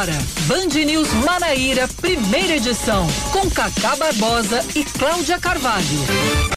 Agora, Band News Manaíra, primeira edição, com Cacá Barbosa e Cláudia Carvalho.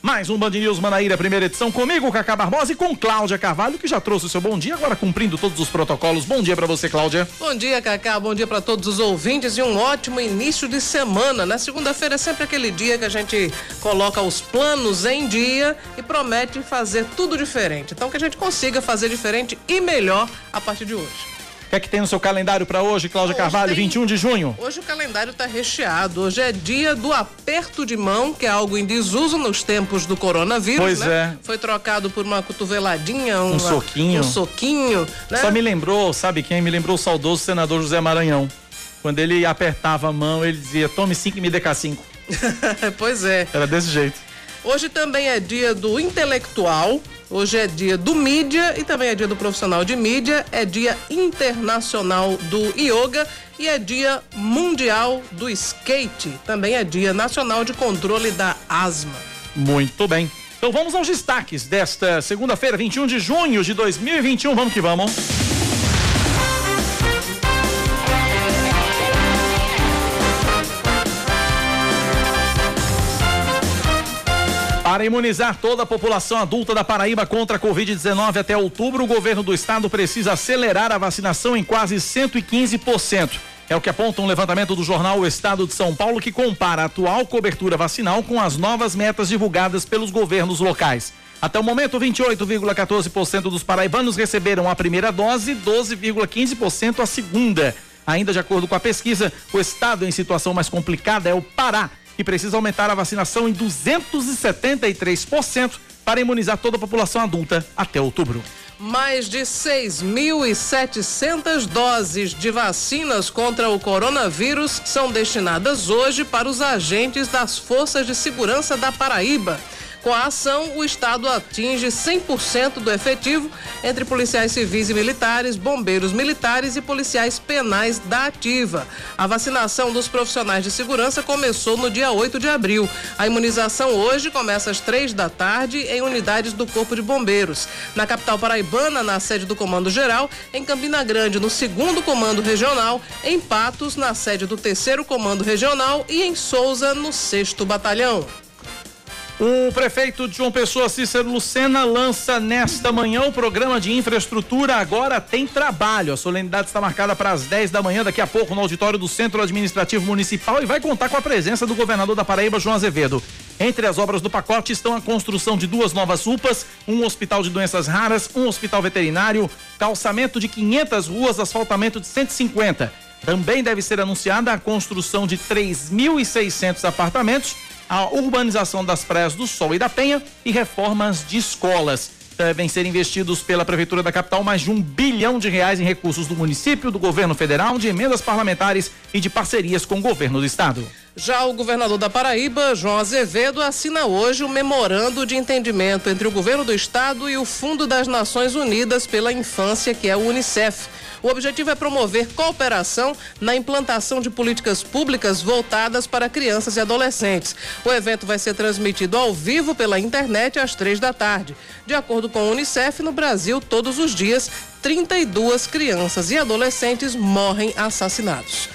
Mais um Band News Manaíra, primeira edição, comigo, Cacá Barbosa e com Cláudia Carvalho, que já trouxe o seu bom dia, agora cumprindo todos os protocolos. Bom dia para você, Cláudia. Bom dia, Cacá, bom dia para todos os ouvintes e um ótimo início de semana. Na segunda-feira é sempre aquele dia que a gente coloca os planos em dia e promete fazer tudo diferente. Então que a gente consiga fazer diferente e melhor a partir de hoje que é que tem no seu calendário para hoje, Cláudia Carvalho, tem... 21 de junho? Hoje o calendário está recheado. Hoje é dia do aperto de mão, que é algo em desuso nos tempos do coronavírus. Pois né? é. Foi trocado por uma cotoveladinha, um soquinho. Um soquinho. Né? Só me lembrou, sabe quem? Me lembrou o saudoso senador José Maranhão. Quando ele apertava a mão, ele dizia: tome cinco e me dê cá cinco. pois é. Era desse jeito. Hoje também é dia do intelectual. Hoje é dia do mídia e também é dia do profissional de mídia, é dia internacional do yoga e é dia mundial do skate. Também é dia nacional de controle da asma. Muito bem. Então vamos aos destaques desta segunda-feira, 21 de junho de 2021. Vamos que vamos. Para imunizar toda a população adulta da Paraíba contra a Covid-19 até outubro, o governo do estado precisa acelerar a vacinação em quase 115%. É o que aponta um levantamento do jornal O Estado de São Paulo que compara a atual cobertura vacinal com as novas metas divulgadas pelos governos locais. Até o momento, 28,14% dos paraibanos receberam a primeira dose, 12,15% a segunda. Ainda de acordo com a pesquisa, o estado em situação mais complicada é o Pará, que precisa aumentar a vacinação em 273% para imunizar toda a população adulta até outubro. Mais de 6.700 doses de vacinas contra o coronavírus são destinadas hoje para os agentes das Forças de Segurança da Paraíba. Com a ação, o Estado atinge 100% do efetivo entre policiais civis e militares, bombeiros militares e policiais penais da ativa. A vacinação dos profissionais de segurança começou no dia 8 de abril. A imunização hoje começa às três da tarde em unidades do Corpo de Bombeiros. Na capital paraibana, na sede do Comando Geral, em Campina Grande, no segundo Comando Regional, em Patos, na sede do terceiro Comando Regional e em Souza, no sexto Batalhão. O prefeito de João Pessoa, Cícero Lucena, lança nesta manhã o programa de infraestrutura Agora Tem Trabalho. A solenidade está marcada para as 10 da manhã, daqui a pouco, no auditório do Centro Administrativo Municipal e vai contar com a presença do governador da Paraíba, João Azevedo. Entre as obras do pacote estão a construção de duas novas UPAs, um hospital de doenças raras, um hospital veterinário, calçamento de 500 ruas, asfaltamento de 150. Também deve ser anunciada a construção de 3.600 apartamentos a urbanização das praias do Sol e da Penha e reformas de escolas. Devem ser investidos pela Prefeitura da capital mais de um bilhão de reais em recursos do município, do governo federal, de emendas parlamentares e de parcerias com o governo do estado. Já o governador da Paraíba, João Azevedo, assina hoje o um memorando de entendimento entre o governo do estado e o Fundo das Nações Unidas pela Infância, que é o Unicef. O objetivo é promover cooperação na implantação de políticas públicas voltadas para crianças e adolescentes. O evento vai ser transmitido ao vivo pela internet às três da tarde. De acordo com a Unicef, no Brasil, todos os dias, 32 crianças e adolescentes morrem assassinados.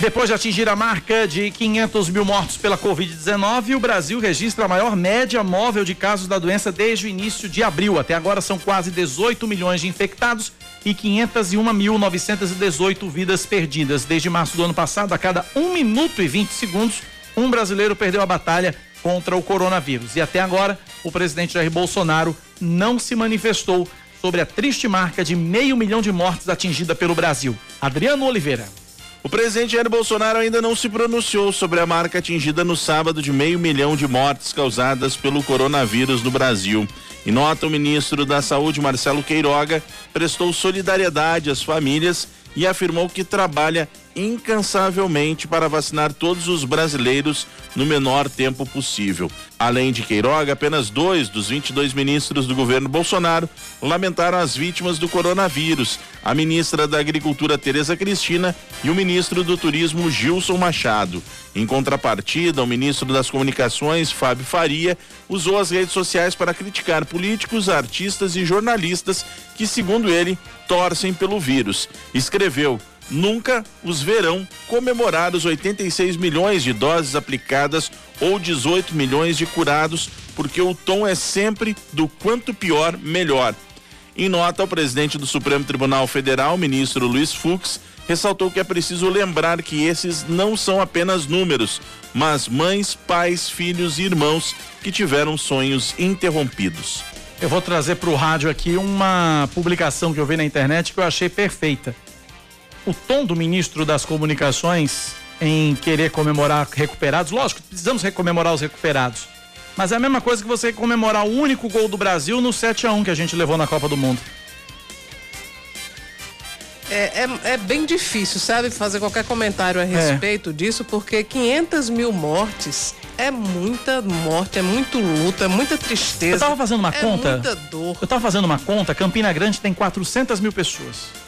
Depois de atingir a marca de 500 mil mortos pela Covid-19, o Brasil registra a maior média móvel de casos da doença desde o início de abril. Até agora são quase 18 milhões de infectados e 501.918 vidas perdidas. Desde março do ano passado, a cada 1 minuto e 20 segundos, um brasileiro perdeu a batalha contra o coronavírus. E até agora, o presidente Jair Bolsonaro não se manifestou sobre a triste marca de meio milhão de mortes atingida pelo Brasil. Adriano Oliveira. O presidente Jair Bolsonaro ainda não se pronunciou sobre a marca atingida no sábado de meio milhão de mortes causadas pelo coronavírus no Brasil. Em nota, o ministro da Saúde, Marcelo Queiroga, prestou solidariedade às famílias e afirmou que trabalha incansavelmente para vacinar todos os brasileiros no menor tempo possível. Além de Queiroga, apenas dois dos 22 ministros do governo Bolsonaro lamentaram as vítimas do coronavírus: a ministra da Agricultura, Tereza Cristina, e o ministro do Turismo, Gilson Machado. Em contrapartida, o ministro das Comunicações, Fábio Faria, usou as redes sociais para criticar políticos, artistas e jornalistas que, segundo ele, torcem pelo vírus. Escreveu: nunca os verão comemorar os 86 milhões de doses aplicadas ou 18 milhões de curados, porque o tom é sempre do quanto pior, melhor. Em nota, o presidente do Supremo Tribunal Federal, ministro Luiz Fux, ressaltou que é preciso lembrar que esses não são apenas números, mas mães, pais, filhos e irmãos que tiveram sonhos interrompidos. Eu vou trazer para o rádio aqui uma publicação que eu vi na internet que eu achei perfeita. O tom do ministro das Comunicações em querer comemorar recuperados, lógico, precisamos comemorar os recuperados. Mas é a mesma coisa que você comemorar o único gol do Brasil no 7 a 1 que a gente levou na Copa do Mundo. É, é, é, bem difícil, sabe, fazer qualquer comentário a é. respeito é. disso, porque 500 mil mortes é muita morte, é muito luto, é muita tristeza. Eu tava fazendo uma é conta. Muita dor. Eu tava fazendo uma conta, Campina Grande tem 400 mil pessoas.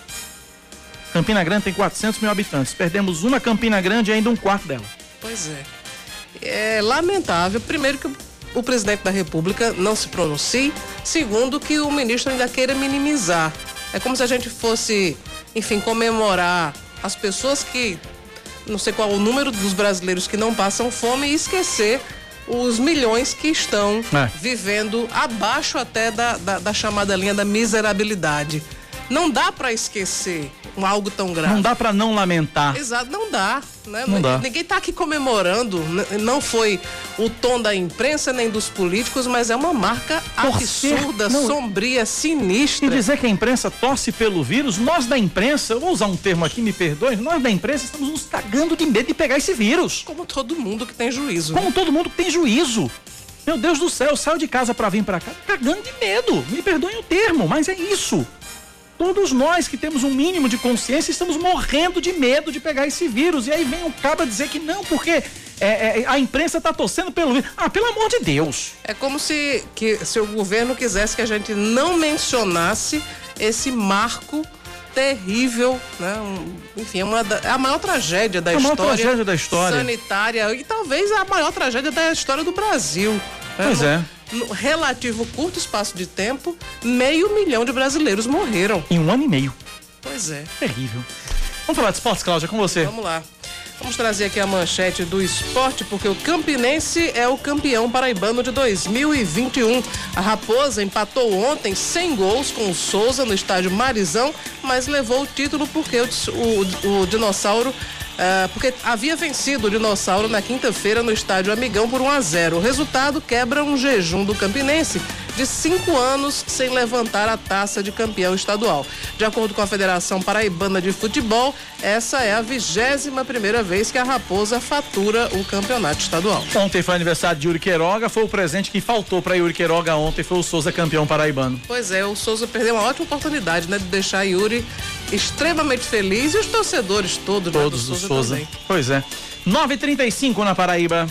Campina Grande tem 400 mil habitantes. Perdemos uma Campina Grande e ainda um quarto dela. Pois é. É lamentável, primeiro, que o presidente da República não se pronuncie, segundo, que o ministro ainda queira minimizar. É como se a gente fosse enfim, comemorar as pessoas que, não sei qual o número dos brasileiros que não passam fome e esquecer os milhões que estão é. vivendo abaixo até da, da, da chamada linha da miserabilidade. Não dá para esquecer um algo tão grave. Não dá para não lamentar. Exato, não dá. Né? Não dá. Ninguém está aqui comemorando. Não foi o tom da imprensa nem dos políticos, mas é uma marca Torcer, absurda, não. sombria, sinistra. E dizer que a imprensa torce pelo vírus, nós da imprensa, eu vou usar um termo aqui, me perdoe, nós da imprensa estamos nos cagando de medo de pegar esse vírus. Como todo mundo que tem juízo. Como né? todo mundo que tem juízo. Meu Deus do céu, eu saio de casa para vir para cá cagando de medo. Me perdoem o termo, mas é isso. Todos nós que temos um mínimo de consciência estamos morrendo de medo de pegar esse vírus. E aí vem um caba dizer que não, porque é, é, a imprensa está torcendo pelo vírus. Ah, pelo amor de Deus. É como se, que, se o governo quisesse que a gente não mencionasse esse marco terrível, né? Um, enfim, é, uma da, é a maior tragédia da a história. Maior tragédia da história. Sanitária e talvez a maior tragédia da história do Brasil. Pois é no relativo curto espaço de tempo, meio milhão de brasileiros morreram. Em um ano e meio. Pois é. Terrível. Vamos falar de esportes, Cláudia, com você. Vamos lá. Vamos trazer aqui a manchete do esporte, porque o Campinense é o campeão paraibano de 2021. A Raposa empatou ontem sem gols com o Souza no estádio Marizão, mas levou o título porque o, o, o dinossauro Uh, porque havia vencido o Dinossauro na quinta-feira no estádio Amigão por 1 a 0. O resultado quebra um jejum do Campinense de cinco anos sem levantar a taça de campeão estadual. De acordo com a Federação Paraibana de Futebol, essa é a vigésima primeira vez que a Raposa fatura o campeonato estadual. Ontem foi aniversário de Yuri Queiroga, foi o presente que faltou para Yuri Queiroga ontem, foi o Souza campeão paraibano. Pois é, o Souza perdeu uma ótima oportunidade, né, de deixar Yuri extremamente feliz e os torcedores todos, todos né, do, Souza. Souza. Pois é. 9:35 na Paraíba.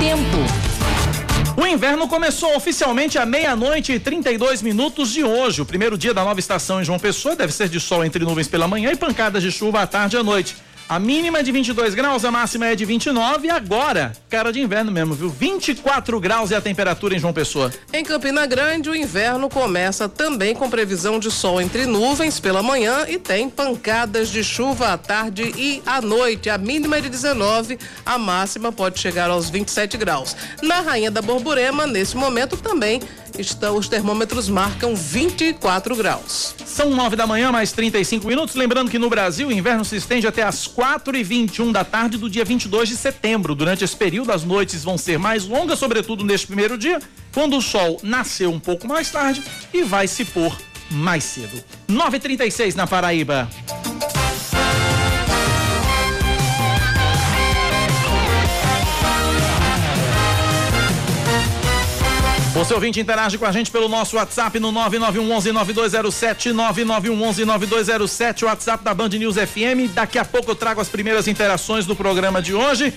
Tempo. O inverno começou oficialmente à meia-noite e 32 minutos de hoje. O primeiro dia da nova estação em João Pessoa deve ser de sol entre nuvens pela manhã e pancadas de chuva à tarde e à noite. A mínima é de 22 graus, a máxima é de 29 e agora, cara de inverno mesmo, viu? 24 graus é a temperatura em João Pessoa. Em Campina Grande, o inverno começa também com previsão de sol entre nuvens pela manhã e tem pancadas de chuva à tarde e à noite. A mínima é de 19, a máxima pode chegar aos 27 graus. Na Rainha da Borborema, nesse momento também estão, os termômetros marcam 24 graus. São 9 da manhã, mais 35 minutos. Lembrando que no Brasil o inverno se estende até as 4 e 21 da tarde do dia 22 de setembro. Durante esse período, as noites vão ser mais longas, sobretudo neste primeiro dia, quando o sol nasceu um pouco mais tarde e vai se pôr mais cedo. 9:36 na Paraíba. Você ouvinte interage com a gente pelo nosso WhatsApp no 9911-9207, 9911-9207, WhatsApp da Band News FM. Daqui a pouco eu trago as primeiras interações do programa de hoje.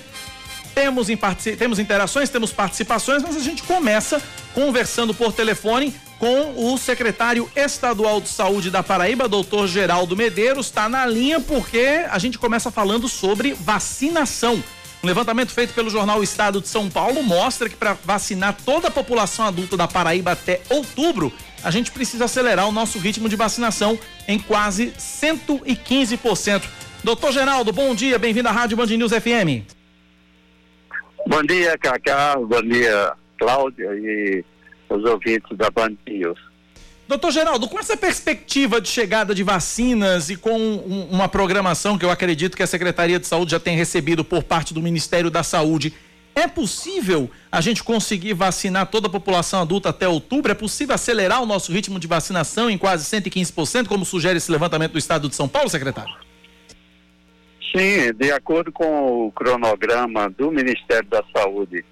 Temos, em, temos interações, temos participações, mas a gente começa conversando por telefone com o secretário estadual de saúde da Paraíba, doutor Geraldo Medeiros. Está na linha porque a gente começa falando sobre vacinação. Um levantamento feito pelo jornal Estado de São Paulo mostra que para vacinar toda a população adulta da Paraíba até outubro, a gente precisa acelerar o nosso ritmo de vacinação em quase 115%. Doutor Geraldo, bom dia, bem-vindo à Rádio Band News FM. Bom dia, Cacá, bom dia, Cláudia e os ouvintes da Band News. Doutor Geraldo, com essa perspectiva de chegada de vacinas e com um, uma programação que eu acredito que a Secretaria de Saúde já tem recebido por parte do Ministério da Saúde, é possível a gente conseguir vacinar toda a população adulta até outubro? É possível acelerar o nosso ritmo de vacinação em quase 115%, como sugere esse levantamento do Estado de São Paulo, secretário? Sim, de acordo com o cronograma do Ministério da Saúde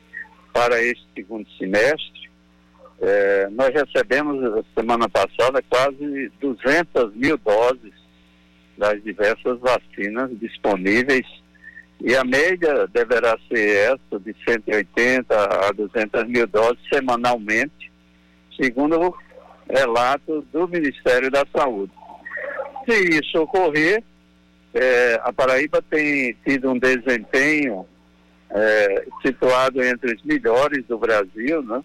para este segundo semestre, é, nós recebemos semana passada quase 200 mil doses das diversas vacinas disponíveis e a média deverá ser essa de 180 a 200 mil doses semanalmente, segundo o relato do Ministério da Saúde. Se isso ocorrer, é, a Paraíba tem tido um desempenho é, situado entre os melhores do Brasil, né?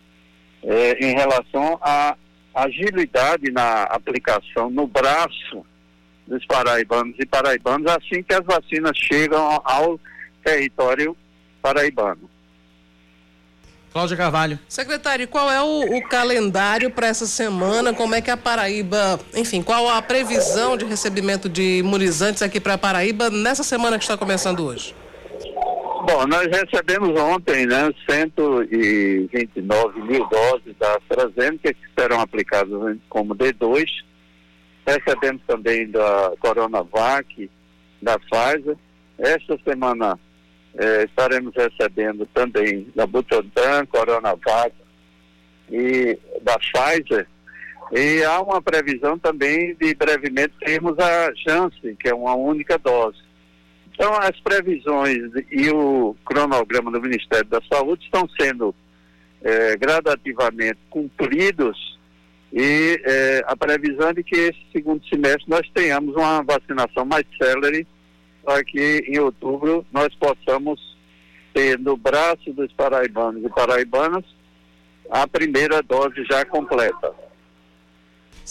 É, em relação à agilidade na aplicação no braço dos paraibanos e paraibanos assim que as vacinas chegam ao território paraibano. Cláudia Carvalho. Secretário, qual é o, o calendário para essa semana? Como é que a Paraíba, enfim, qual a previsão de recebimento de imunizantes aqui para a Paraíba nessa semana que está começando hoje? Bom, nós recebemos ontem, né, 129 mil doses da AstraZeneca que serão aplicadas como D2. Recebemos também da Coronavac, da Pfizer. Esta semana eh, estaremos recebendo também da Butantan, Coronavac e da Pfizer. E há uma previsão também de brevemente termos a Janssen, que é uma única dose. Então, as previsões e o cronograma do Ministério da Saúde estão sendo é, gradativamente cumpridos e é, a previsão é de que esse segundo semestre nós tenhamos uma vacinação mais célere para que em outubro nós possamos ter no braço dos paraibanos e paraibanas a primeira dose já completa.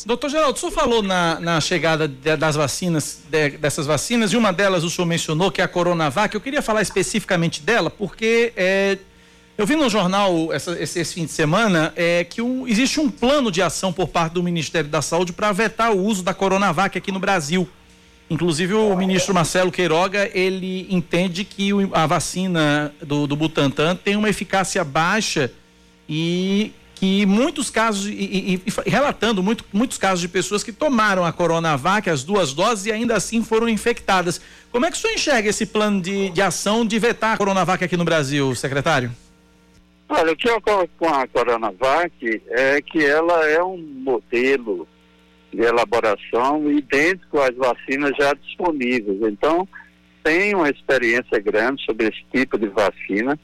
Doutor Geraldo, o senhor falou na, na chegada de, das vacinas, de, dessas vacinas, e uma delas o senhor mencionou, que é a Coronavac. Eu queria falar especificamente dela, porque é, eu vi no jornal essa, esse, esse, fim de semana é, que um, existe um plano de ação por parte do Ministério da Saúde para vetar o uso da Coronavac aqui no Brasil. Inclusive o ministro Marcelo Queiroga, ele entende que a vacina do, do Butantan tem uma eficácia baixa e que muitos casos, e, e, e, relatando muito, muitos casos de pessoas que tomaram a Coronavac, as duas doses, e ainda assim foram infectadas. Como é que o senhor enxerga esse plano de, de ação de vetar a Coronavac aqui no Brasil, secretário? Olha, o que ocorre com a Coronavac é que ela é um modelo de elaboração idêntico às vacinas já disponíveis. Então, tem uma experiência grande sobre esse tipo de vacina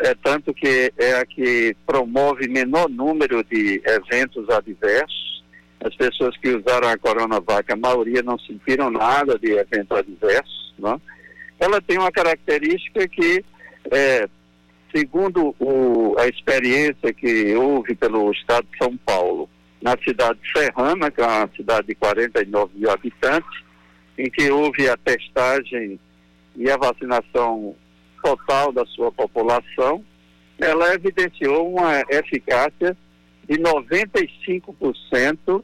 é tanto que é a que promove menor número de eventos adversos. As pessoas que usaram a Coronavac, a maioria não sentiram nada de evento adverso. Né? Ela tem uma característica que, é, segundo o, a experiência que houve pelo Estado de São Paulo, na cidade de Serrana, que é uma cidade de 49 mil habitantes, em que houve a testagem e a vacinação total da sua população, ela evidenciou uma eficácia de 95%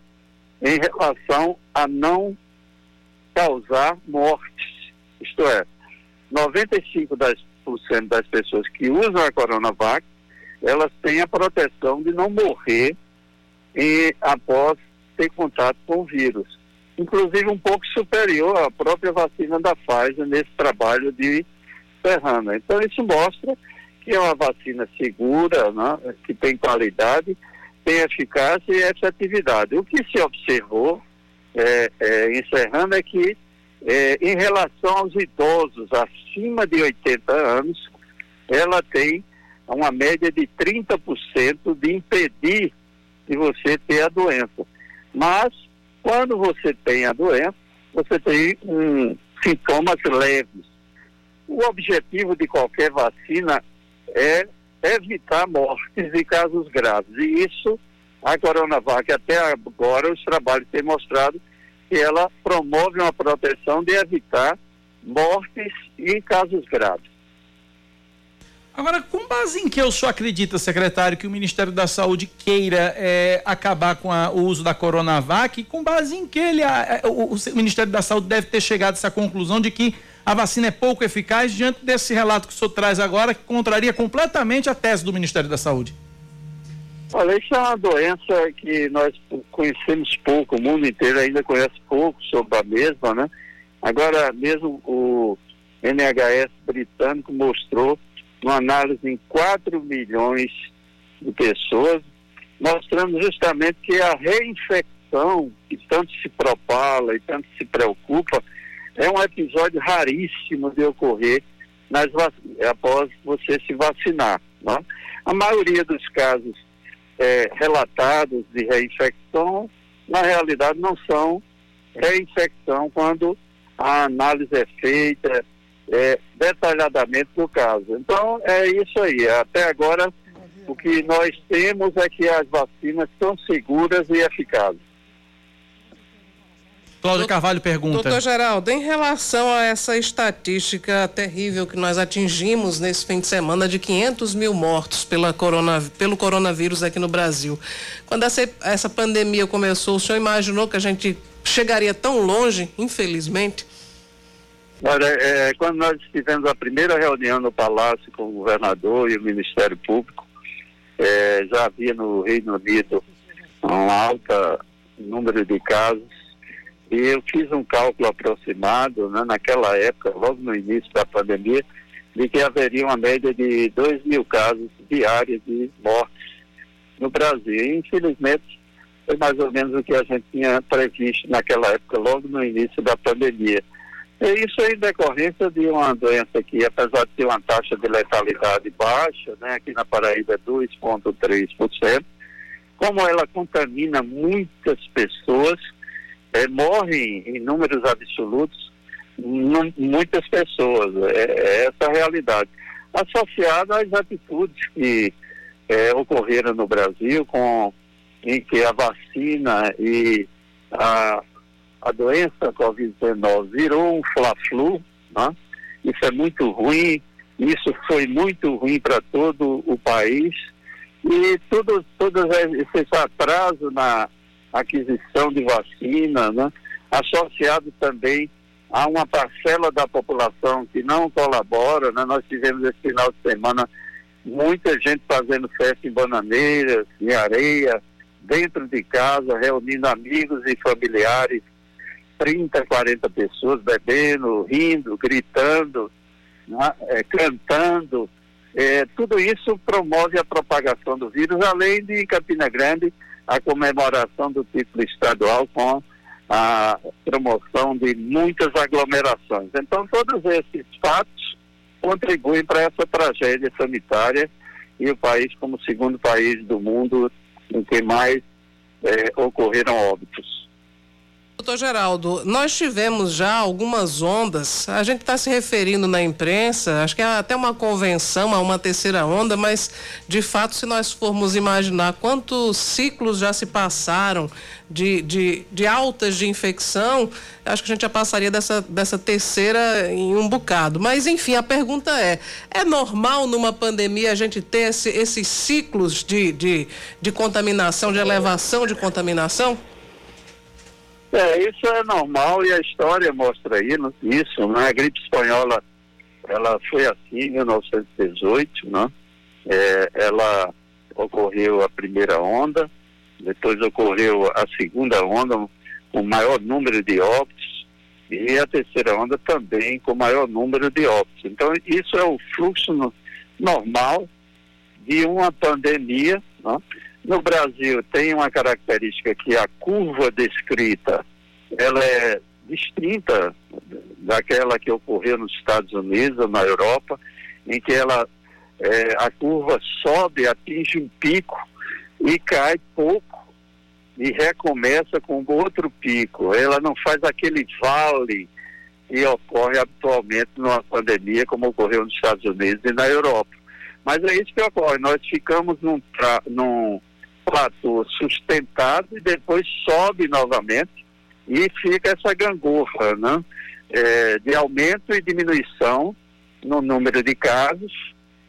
em relação a não causar mortes. Isto é, 95% das, das pessoas que usam a Coronavac, elas têm a proteção de não morrer e, após ter contato com o vírus. Inclusive um pouco superior à própria vacina da Pfizer nesse trabalho de Então, isso mostra que é uma vacina segura, né, que tem qualidade, tem eficácia e efetividade. O que se observou é, é, em Serrana é que, é, em relação aos idosos acima de 80 anos, ela tem uma média de 30% de impedir de você ter a doença. Mas, quando você tem a doença, você tem um, sintomas leves o objetivo de qualquer vacina é evitar mortes e casos graves. E isso A Coronavac, até agora, os trabalhos têm mostrado que ela promove uma proteção de evitar mortes e casos graves. Agora, com base em que o senhor acredita, secretário, que o Ministério da Saúde queira é, acabar com a, o uso da Coronavac? Com base em que ele, a, o, o, Ministério da Saúde deve ter chegado a essa conclusão de que a vacina é pouco eficaz diante desse relato que o senhor traz agora, que contraria completamente a tese do Ministério da Saúde? Olha, isso é uma doença que nós conhecemos pouco, o mundo inteiro ainda conhece pouco sobre a mesma, né? Agora, mesmo o NHS britânico mostrou uma análise em 4 milhões de pessoas, mostrando justamente que a reinfecção, que tanto se propala e tanto se preocupa, é um episódio raríssimo de ocorrer nas após você se vacinar. Né? A maioria dos casos é, relatados de reinfecção, na realidade, não são reinfecção quando a análise é feita é, detalhadamente do caso. Então, é isso aí. Até agora, o que nós temos é que as vacinas são seguras e eficazes. Cláudio Carvalho pergunta. Doutor Geraldo, em relação a essa estatística terrível que nós atingimos nesse fim de semana de 500 mil mortos pela corona, pelo coronavírus aqui no Brasil. Quando essa, essa pandemia começou, o senhor imaginou que a gente chegaria tão longe, infelizmente? Olha, é, quando nós tivemos a primeira reunião no Palácio com o governador e o Ministério Público, é, já havia no Reino Unido um alto número de casos e eu fiz um cálculo aproximado, né, naquela época, logo no início da pandemia, de que haveria uma média de 2 mil casos diários de mortes no Brasil. E, infelizmente, foi mais ou menos o que a gente tinha previsto naquela época, logo no início da pandemia. E isso é em decorrência de uma doença que, apesar de ter uma taxa de letalidade baixa, né, aqui na Paraíba é 2,3%, como ela contamina muitas pessoas, é, morrem em números absolutos muitas pessoas. É, é, essa a realidade. Associada às atitudes que é, ocorreram no Brasil, com, em que a vacina e a, a doença Covid-19 virou um fla-flu, né? isso é muito ruim, isso foi muito ruim para todo o país. E tudo, todo esse atraso na aquisição de vacina, né? associado também a uma parcela da população que não colabora. Né? Nós tivemos esse final de semana muita gente fazendo festa em bananeiras, em areia, dentro de casa, reunindo amigos e familiares, 30, 40 pessoas bebendo, rindo, gritando, né? é, cantando. É, tudo isso promove a propagação do vírus, além de em Campina Grande a comemoração do título estadual com a promoção de muitas aglomerações. Então, todos esses fatos contribuem para essa tragédia sanitária e o país como segundo país do mundo em que mais é, ocorreram óbitos. Doutor Geraldo, nós tivemos já algumas ondas, a gente está se referindo na imprensa, acho que é até uma convenção a uma terceira onda, mas de fato, se nós formos imaginar quantos ciclos já se passaram de, de, de altas de infecção, acho que a gente já passaria dessa, dessa terceira em um bocado. Mas, enfim, a pergunta é: é normal numa pandemia a gente ter esse, esses ciclos de, de, de contaminação, de elevação de contaminação? É, isso é normal e a história mostra isso, né? A gripe espanhola, ela foi assim em 1918, né? É, ela ocorreu a primeira onda, depois ocorreu a segunda onda com maior número de óbitos e a terceira onda também com maior número de óbitos. Então isso é o fluxo no, normal de uma pandemia, né? No Brasil tem uma característica que a curva descrita ela é distinta daquela que ocorreu nos Estados Unidos ou na Europa, em que ela é, a curva sobe, atinge um pico e cai pouco e recomeça com outro pico. Ela não faz aquele vale que ocorre habitualmente numa pandemia, como ocorreu nos Estados Unidos e na Europa. Mas é isso que ocorre. Nós ficamos num, num fator sustentado e depois sobe novamente e fica essa gangorra, né? É, de aumento e diminuição no número de casos,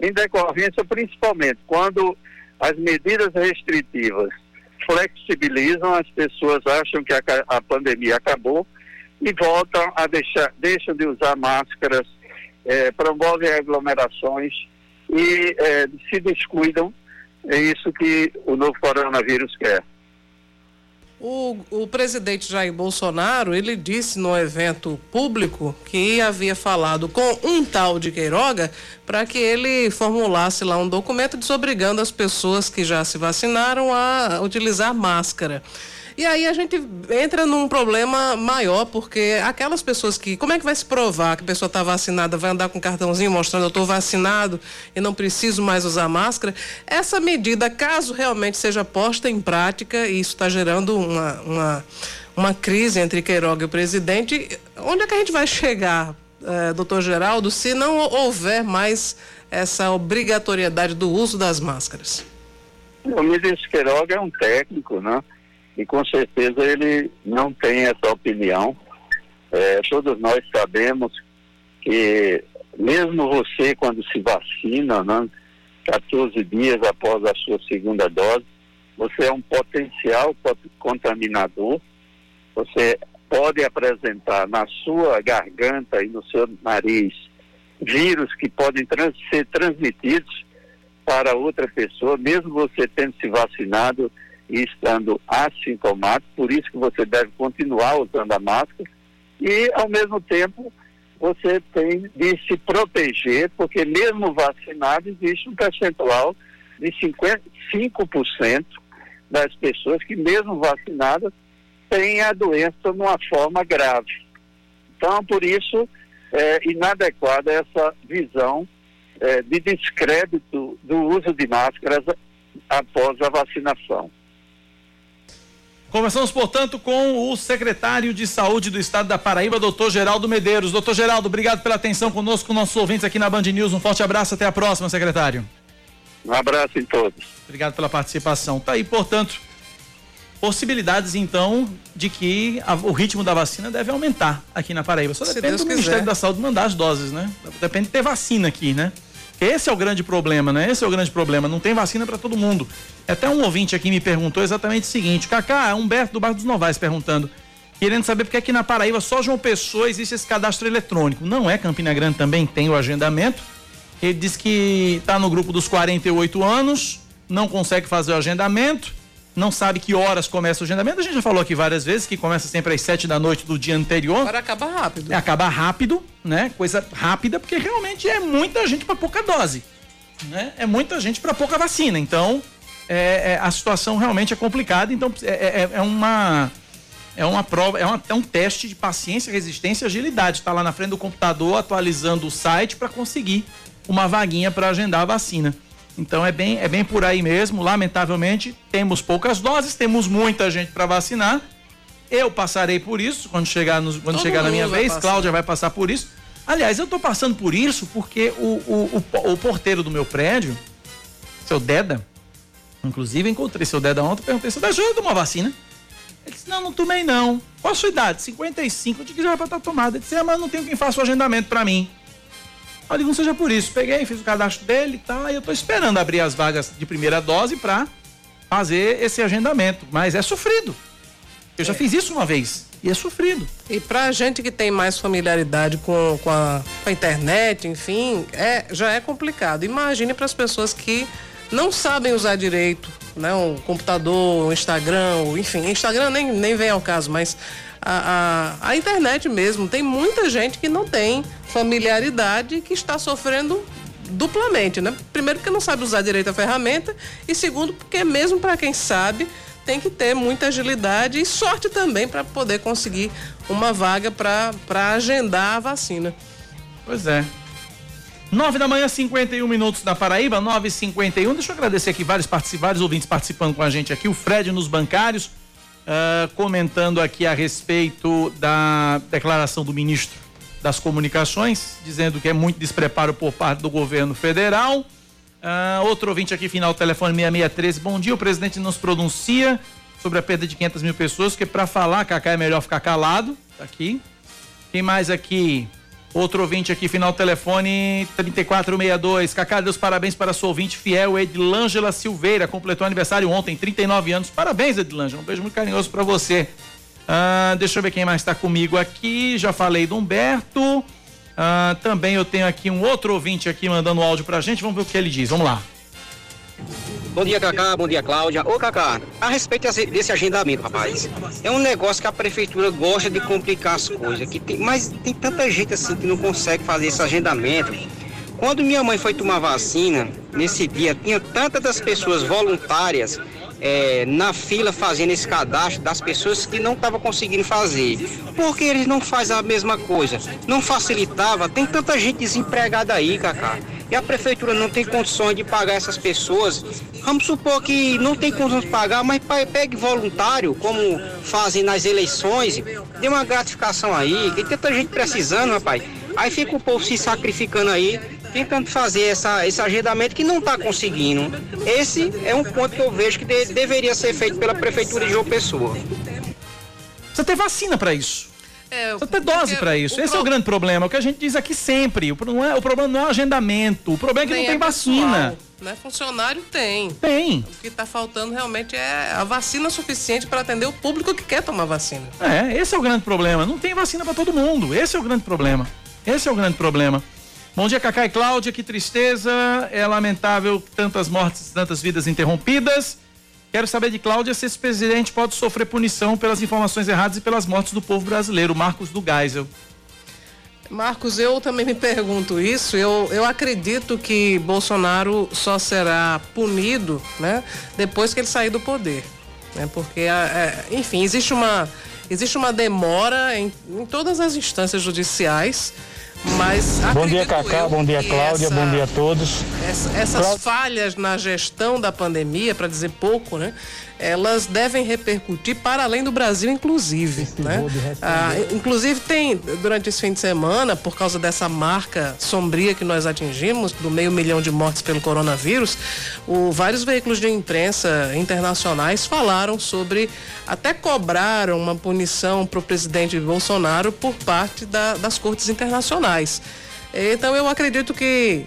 em decorrência principalmente quando as medidas restritivas flexibilizam, as pessoas acham que a, a pandemia acabou e voltam a deixar, deixam de usar máscaras, é, promovem aglomerações e é, se descuidam. É isso que o novo coronavírus quer. O, o presidente Jair Bolsonaro, ele disse no evento público que havia falado com um tal de Queiroga para que ele formulasse lá um documento desobrigando as pessoas que já se vacinaram a utilizar máscara. E aí a gente entra num problema maior, porque aquelas pessoas que. Como é que vai se provar que a pessoa está vacinada, vai andar com um cartãozinho mostrando eu estou vacinado e não preciso mais usar máscara? Essa medida, caso realmente seja posta em prática, e isso está gerando uma, uma, uma crise entre Queiroga e o presidente, onde é que a gente vai chegar, eh, doutor Geraldo, se não houver mais essa obrigatoriedade do uso das máscaras? O ministro Queiroga é um técnico, né? E com certeza ele não tem essa opinião. É, todos nós sabemos que mesmo você quando se vacina, né, 14 dias após a sua segunda dose, você é um potencial contaminador. Você pode apresentar na sua garganta e no seu nariz vírus que podem trans ser transmitidos para outra pessoa, mesmo você tendo se vacinado e estando assintomático, por isso que você deve continuar usando a máscara e, ao mesmo tempo, você tem de se proteger, porque mesmo vacinado existe um percentual de 55% das pessoas que, mesmo vacinadas, têm a doença numa forma grave. Então, por isso, é inadequada essa visão é, de descrédito do uso de máscaras após a vacinação. Conversamos, portanto, com o secretário de Saúde do Estado da Paraíba, doutor Geraldo Medeiros. Doutor Geraldo, obrigado pela atenção conosco, com nossos ouvintes aqui na Band News. Um forte abraço, até a próxima, secretário. Um abraço em todos. Obrigado pela participação. Tá aí, portanto, possibilidades, então, de que a, o ritmo da vacina deve aumentar aqui na Paraíba. Só depende Deus do quiser. Ministério da Saúde mandar as doses, né? Depende de ter vacina aqui, né? Esse é o grande problema, né? Esse é o grande problema. Não tem vacina para todo mundo. Até um ouvinte aqui me perguntou exatamente o seguinte: Cacá, é Humberto do Bairro dos Novais perguntando, querendo saber porque aqui na Paraíba só João Pessoa existe esse cadastro eletrônico. Não é? Campina Grande também tem o agendamento. Ele diz que está no grupo dos 48 anos, não consegue fazer o agendamento não sabe que horas começa o agendamento. A gente já falou aqui várias vezes que começa sempre às sete da noite do dia anterior. Para acabar rápido. É, acaba rápido, né? Coisa rápida, porque realmente é muita gente para pouca dose. Né? É muita gente para pouca vacina. Então, é, é, a situação realmente é complicada. Então, é, é, é uma. É uma prova, é, uma, é um teste de paciência, resistência e agilidade. Está lá na frente do computador, atualizando o site para conseguir uma vaguinha para agendar a vacina. Então é bem, é bem por aí mesmo. Lamentavelmente, temos poucas doses, temos muita gente para vacinar. Eu passarei por isso quando chegar, quando chegar na minha vez. Cláudia vai passar por isso. Aliás, eu estou passando por isso porque o, o, o, o, porteiro do meu prédio, seu Deda, inclusive encontrei seu Deda ontem, perguntei se já tomou vacina. Ele disse, não, não tomei não. Qual a sua idade? 55. Eu disse que já vai para estar tomada. Ele disse, ah, mas não tenho quem faça o agendamento para mim. Ali não seja por isso. Peguei, fiz o cadastro dele e tal, e eu tô esperando abrir as vagas de primeira dose para fazer esse agendamento. Mas é sofrido. Eu é. já fiz isso uma vez e é sofrido. E pra gente que tem mais familiaridade com, com, a, com a internet, enfim, é, já é complicado. Imagine para as pessoas que não sabem usar direito, né? O computador, o Instagram, enfim, Instagram nem, nem vem ao caso, mas a, a, internet mesmo. Tem muita gente que não tem familiaridade que está sofrendo duplamente, né? Primeiro porque não sabe usar direito a ferramenta e segundo porque mesmo para quem sabe tem que ter muita agilidade e sorte também para poder conseguir uma vaga para agendar a vacina. Pois é. 9 da manhã, 51 minutos na Paraíba, 9 e 51 Deixa eu agradecer aqui vários participantes, ouvintes participando com a gente aqui. O Fred nos bancários, uh, comentando aqui a respeito da declaração do ministro das Comunicações, dizendo que é muito despreparo por parte do governo federal. Ah, outro ouvinte aqui, final telefone 6613. Bom dia, o presidente nos pronuncia sobre a perda de 500 mil pessoas, porque para falar, Cacá, é melhor ficar calado. Tá aqui. Quem mais aqui? Outro ouvinte aqui, final telefone 3462. Cacá, Deus parabéns para sua ouvinte fiel, Edilângela Silveira. Completou aniversário ontem, 39 anos. Parabéns, Edilângela. Um beijo muito carinhoso para você. Ah, deixa eu ver quem mais está comigo aqui. Já falei do Humberto. Ah, também eu tenho aqui um outro ouvinte aqui mandando áudio pra gente. Vamos ver o que ele diz. Vamos lá. Bom dia, Cacá. Bom dia, Cláudia. Ô, Cacá, a respeito desse agendamento, rapaz, é um negócio que a prefeitura gosta de complicar as coisas, que tem, mas tem tanta gente assim que não consegue fazer esse agendamento. Quando minha mãe foi tomar vacina, nesse dia, tinha tantas das pessoas voluntárias é, na fila fazendo esse cadastro das pessoas que não estavam conseguindo fazer. Por que eles não fazem a mesma coisa? Não facilitava? Tem tanta gente desempregada aí, Cacá. E a prefeitura não tem condições de pagar essas pessoas. Vamos supor que não tem condições de pagar, mas pegue voluntário, como fazem nas eleições, dê uma gratificação aí, tem tanta gente precisando, rapaz. Aí fica o povo se sacrificando aí tentando fazer essa, esse agendamento que não está conseguindo. Esse é um ponto que eu vejo que de, deveria ser feito pela Prefeitura de João Pessoa. Você tem vacina para isso. É, Você tem dose para isso. Esse pro... é o grande problema. O que a gente diz aqui sempre. O, não é, o problema não é o agendamento. O problema é que Nem não tem é vacina. Pessoal, né? Funcionário tem. Tem. O que está faltando realmente é a vacina suficiente para atender o público que quer tomar vacina. É, esse é o grande problema. Não tem vacina para todo mundo. Esse é o grande problema. Esse é o grande problema. Bom dia, Cacá e Cláudia. Que tristeza. É lamentável tantas mortes, tantas vidas interrompidas. Quero saber de Cláudia se esse presidente pode sofrer punição pelas informações erradas e pelas mortes do povo brasileiro. Marcos do Geisel. Marcos, eu também me pergunto isso. Eu, eu acredito que Bolsonaro só será punido né, depois que ele sair do poder. Né, porque, é, enfim, existe uma, existe uma demora em, em todas as instâncias judiciais mas bom dia, Cacá. Bom dia, Cláudia. Essa, bom dia a todos. Essa, essas Cláudia... falhas na gestão da pandemia, para dizer pouco, né? Elas devem repercutir para além do Brasil, inclusive. Né? Ah, inclusive, tem, durante esse fim de semana, por causa dessa marca sombria que nós atingimos, do meio milhão de mortes pelo coronavírus, o, vários veículos de imprensa internacionais falaram sobre, até cobraram uma punição para o presidente Bolsonaro por parte da, das cortes internacionais. Então, eu acredito que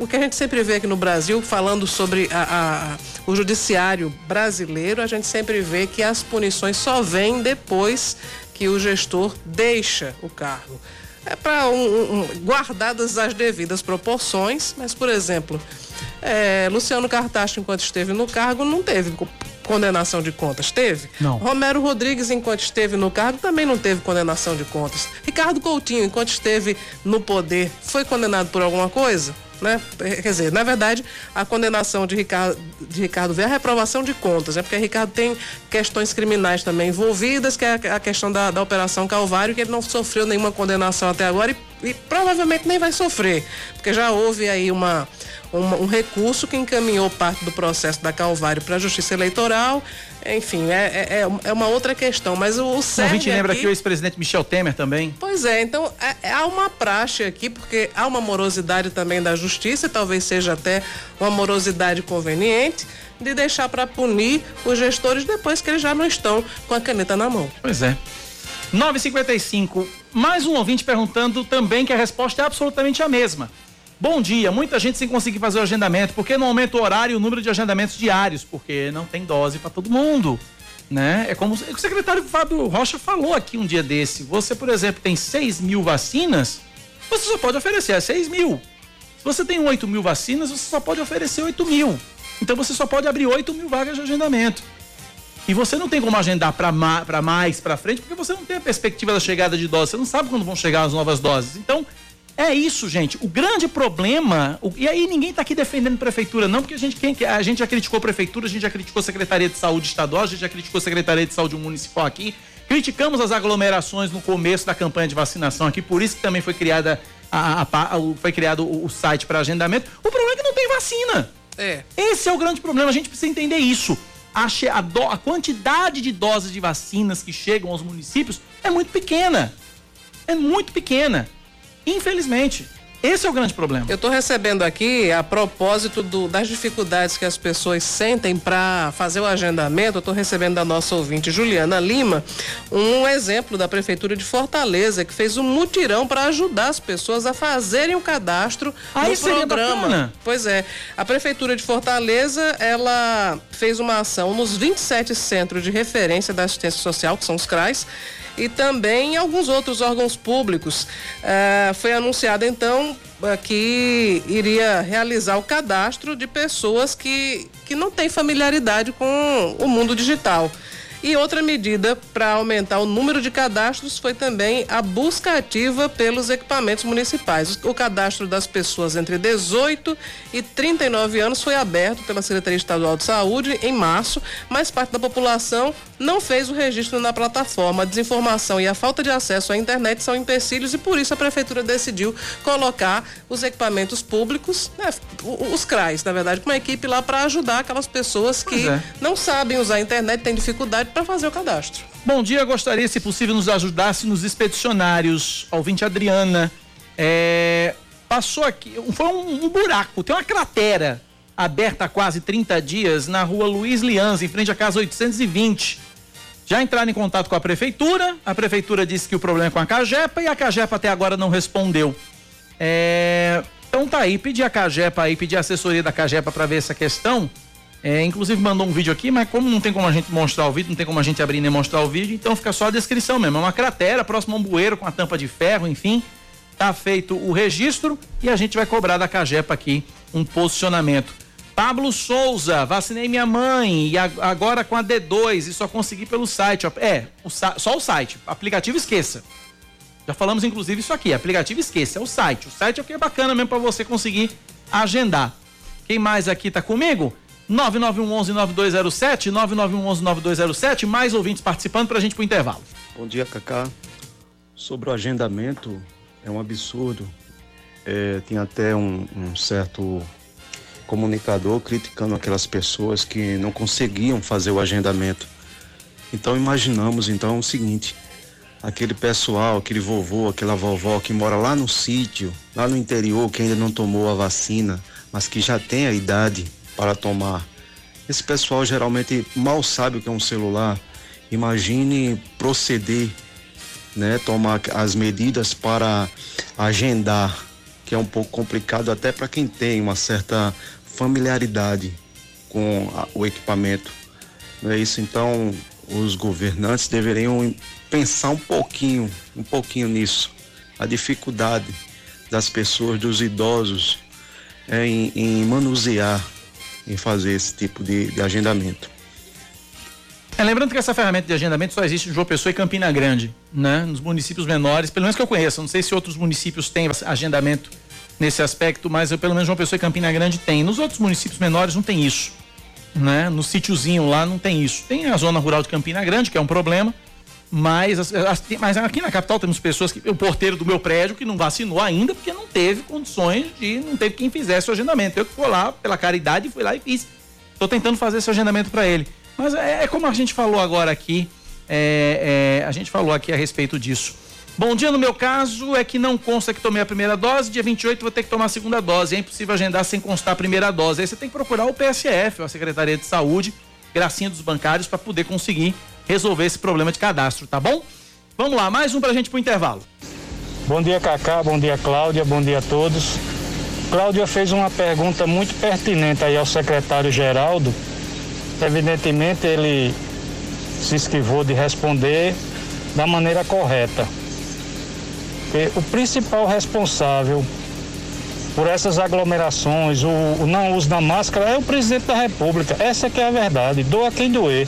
o que a gente sempre vê aqui no Brasil, falando sobre a, a, o judiciário brasileiro, a gente sempre vê que as punições só vêm depois que o gestor deixa o cargo. É para um, um, guardadas as devidas proporções, mas, por exemplo, é, Luciano Cartacho, enquanto esteve no cargo, não teve condenação de contas? Teve? Não. Romero Rodrigues, enquanto esteve no cargo, também não teve condenação de contas. Ricardo Coutinho, enquanto esteve no poder, foi condenado por alguma coisa? né? Quer dizer, na verdade, a condenação de Ricardo, de Ricardo veio a reprovação de contas, né? Porque Ricardo tem questões criminais também envolvidas, que é a questão da, da Operação Calvário, que ele não sofreu nenhuma condenação até agora e, e provavelmente nem vai sofrer, porque já houve aí uma um, um, recurso que encaminhou parte do processo da Calvário para a Justiça Eleitoral. Enfim, é, é, é, é uma outra questão. Mas o, o A gente lembra aqui, que o ex-presidente Michel Temer também. Pois é, então é, é, há uma praxe aqui, porque há uma morosidade também da Justiça, talvez seja até uma morosidade conveniente de deixar para punir os gestores depois que eles já não estão com a caneta na mão. Pois é. 955. Mais um ouvinte perguntando também que a resposta é absolutamente a mesma. Bom dia, muita gente sem conseguir fazer o agendamento, porque não aumenta o horário e o número de agendamentos diários, porque não tem dose para todo mundo, né? É como o secretário Fábio Rocha falou aqui um dia desse. Você, por exemplo, tem 6 mil vacinas, você só pode oferecer 6 mil. Se você tem 8 mil vacinas, você só pode oferecer 8 mil. Então você só pode abrir 8 mil vagas de agendamento. E você não tem como agendar para ma mais para frente, porque você não tem a perspectiva da chegada de doses. Você não sabe quando vão chegar as novas doses. Então, é isso, gente. O grande problema, o, e aí ninguém está aqui defendendo prefeitura, não, porque a gente, quem, a gente já criticou a prefeitura, a gente já criticou a Secretaria de Saúde Estadual, a gente já criticou a Secretaria de Saúde Municipal aqui. Criticamos as aglomerações no começo da campanha de vacinação aqui, por isso que também foi criada a, a, a, foi criado o, o site para agendamento. O problema é que não tem vacina. É. Esse é o grande problema, a gente precisa entender isso. A, do, a quantidade de doses de vacinas que chegam aos municípios é muito pequena. É muito pequena. Infelizmente. Esse é o grande problema. Eu estou recebendo aqui, a propósito do, das dificuldades que as pessoas sentem para fazer o agendamento, eu estou recebendo da nossa ouvinte Juliana Lima um exemplo da Prefeitura de Fortaleza, que fez um mutirão para ajudar as pessoas a fazerem o cadastro Aí no programa. bacana. Pois é. A Prefeitura de Fortaleza, ela fez uma ação nos 27 centros de referência da assistência social, que são os CRAs, e também alguns outros órgãos públicos. Eh, foi anunciado então eh, que iria realizar o cadastro de pessoas que, que não têm familiaridade com o mundo digital. E outra medida para aumentar o número de cadastros foi também a busca ativa pelos equipamentos municipais. O cadastro das pessoas entre 18 e 39 anos foi aberto pela Secretaria Estadual de Saúde em março, mas parte da população não fez o registro na plataforma. A desinformação e a falta de acesso à internet são empecilhos e por isso a prefeitura decidiu colocar os equipamentos públicos, né, os CRAs, na verdade, com uma equipe lá para ajudar aquelas pessoas que é. não sabem usar a internet, têm dificuldade para fazer o cadastro. Bom dia, gostaria, se possível, nos ajudasse nos expedicionários. Ouvinte Adriana. É, passou aqui. Foi um, um buraco, tem uma cratera aberta há quase 30 dias na rua Luiz Lianz, em frente à casa 820. Já entraram em contato com a prefeitura, a prefeitura disse que o problema é com a Cagepa e a Cagepa até agora não respondeu. É, então tá aí, pedi a Cagepa aí, pedi a assessoria da Cagepa para ver essa questão. É, inclusive mandou um vídeo aqui, mas como não tem como a gente mostrar o vídeo, não tem como a gente abrir nem mostrar o vídeo, então fica só a descrição mesmo. É uma cratera próximo a um bueiro com a tampa de ferro, enfim. Tá feito o registro e a gente vai cobrar da Cagepa aqui um posicionamento. Pablo Souza, vacinei minha mãe e a- agora com a D2 e só consegui pelo site. É, o só o site. Aplicativo esqueça. Já falamos inclusive isso aqui, aplicativo esqueça, é o site. O site é o que é bacana mesmo para você conseguir agendar. Quem mais aqui tá comigo? 9911-9207, 9911-9207, mais ouvintes participando pra gente pro intervalo. Bom dia, Cacá. Sobre o agendamento, é um absurdo. É, tem até um, um certo comunicador criticando aquelas pessoas que não conseguiam fazer o agendamento. Então imaginamos então o seguinte, aquele pessoal, aquele vovô, aquela vovó que mora lá no sítio, lá no interior, que ainda não tomou a vacina, mas que já tem a idade para tomar. Esse pessoal geralmente mal sabe o que é um celular. Imagine proceder, né, tomar as medidas para agendar, que é um pouco complicado até para quem tem uma certa familiaridade com a- o equipamento. Não é isso? Então, os governantes deveriam pensar um pouquinho, um pouquinho nisso. A dificuldade das pessoas, dos idosos, é em, em manusear, em fazer esse tipo de, de agendamento. É, lembrando que essa ferramenta de agendamento só existe em João Pessoa e Campina Grande, né? Nos municípios menores, pelo menos que eu conheço. Não sei se outros municípios têm agendamento nesse aspecto, mas eu, pelo menos João Pessoa e Campina Grande tem. Nos outros municípios menores não tem isso, né? No sítiozinho lá não tem isso. Tem a zona rural de Campina Grande, que é um problema, mas, as- as- mas aqui na capital temos pessoas que o porteiro do meu prédio que não vacinou ainda porque não teve condições de não teve quem fizesse o agendamento. Eu que fui lá pela caridade fui lá e fiz. Tô tentando fazer esse agendamento para ele. Mas é, é como a gente falou agora aqui, é, é, a gente falou aqui a respeito disso. Bom dia, no meu caso, é que não consta que tomei a primeira dose, dia 28 vou ter que tomar a segunda dose. É impossível agendar sem constar a primeira dose. Aí você tem que procurar o PSF, a Secretaria de Saúde, gracinha dos bancários, para poder conseguir resolver esse problema de cadastro, tá bom? Vamos lá, mais um pra gente pro intervalo. Bom dia, Cacá. Bom dia, Cláudia. Bom dia a todos. Cláudia fez uma pergunta muito pertinente aí ao secretário Geraldo. Evidentemente, ele se esquivou de responder da maneira correta. O principal responsável por essas aglomerações, o, o não uso da máscara, é o presidente da República. Essa que é a verdade. Doa quem doer.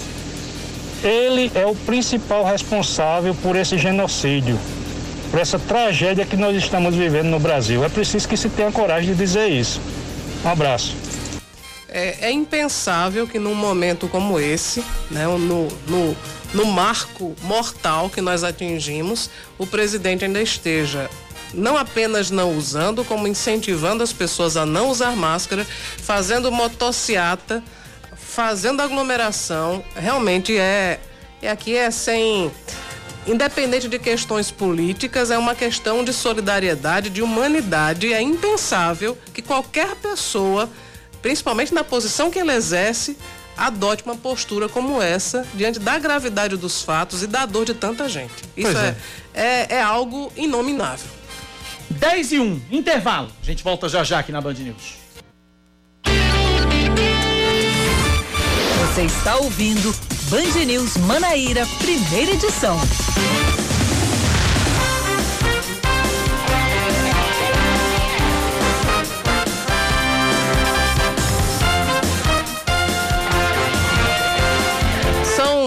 Ele é o principal responsável por esse genocídio por essa tragédia que nós estamos vivendo no Brasil. É preciso que se tenha coragem de dizer isso. Um abraço. É, é impensável que num momento como esse, né, no, no, no marco mortal que nós atingimos, o presidente ainda esteja não apenas não usando, como incentivando as pessoas a não usar máscara, fazendo motociata, fazendo aglomeração. Realmente é, é aqui é sem independente de questões políticas, é uma questão de solidariedade, de humanidade. É impensável que qualquer pessoa, principalmente na posição que ele exerce, adote uma postura como essa diante da gravidade dos fatos e da dor de tanta gente. Isso é. É, é, é algo inominável. 10 e 1, intervalo. A gente volta já já aqui na Band News. Você está ouvindo Band News Manaíra, primeira edição.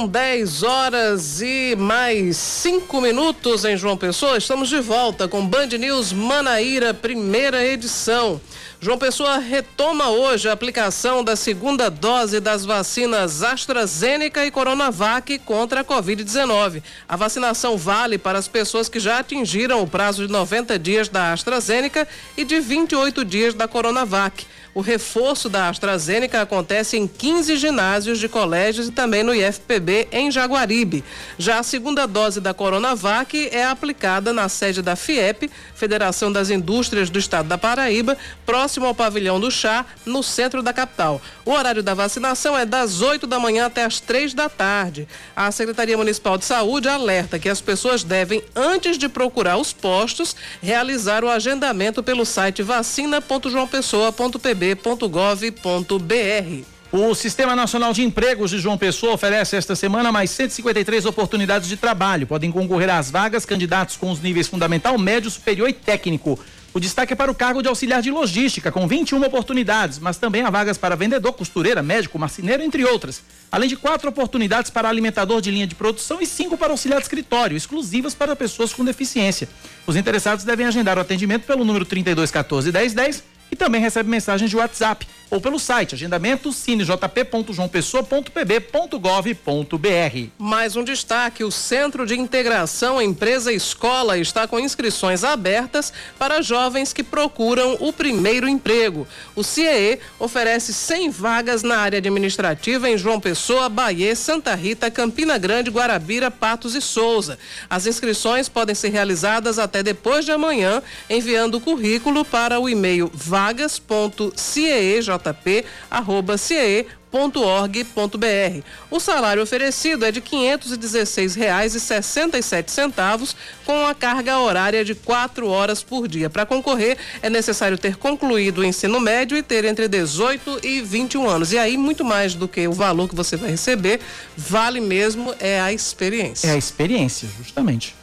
São 10 horas e mais 5 minutos em João Pessoa. Estamos de volta com Band News Manaíra, primeira edição. João Pessoa retoma hoje a aplicação da segunda dose das vacinas AstraZeneca e Coronavac contra a Covid-19. A vacinação vale para as pessoas que já atingiram o prazo de 90 dias da AstraZeneca e de 28 dias da Coronavac. O reforço da AstraZeneca acontece em 15 ginásios de colégios e também no IFPB em Jaguaribe. Já a segunda dose da Coronavac é aplicada na sede da FIEP, Federação das Indústrias do Estado da Paraíba, próximo ao pavilhão do chá, no centro da capital. O horário da vacinação é das 8 da manhã até as 3 da tarde. A Secretaria Municipal de Saúde alerta que as pessoas devem, antes de procurar os postos, realizar o agendamento pelo site vacina.joaopessoa.pb www.gov.br. O Sistema Nacional de Empregos de João Pessoa oferece esta semana mais 153 oportunidades de trabalho. Podem concorrer às vagas candidatos com os níveis fundamental, médio, superior e técnico. O destaque é para o cargo de auxiliar de logística, com 21 oportunidades, mas também há vagas para vendedor, costureira, médico, marceneiro, entre outras. Além de quatro oportunidades para alimentador de linha de produção e cinco para auxiliar de escritório, exclusivas para pessoas com deficiência. Os interessados devem agendar o atendimento pelo número 3214 1010 e também recebe mensagens de WhatsApp ou pelo site agendamento cinejp.joaopessoa.pb.gov.br. Mais um destaque: o Centro de Integração Empresa Escola está com inscrições abertas para jovens que procuram o primeiro emprego. O CIE oferece 100 vagas na área administrativa em João Pessoa, Bahia, Santa Rita, Campina Grande, Guarabira, Patos e Souza. As inscrições podem ser realizadas até depois de amanhã, enviando o currículo para o e-mail vagas.ciej jp@cee.org.br. O salário oferecido é de R$ 516,67 com a carga horária de quatro horas por dia. Para concorrer, é necessário ter concluído o ensino médio e ter entre 18 e 21 anos. E aí, muito mais do que o valor que você vai receber, vale mesmo é a experiência. É a experiência, justamente.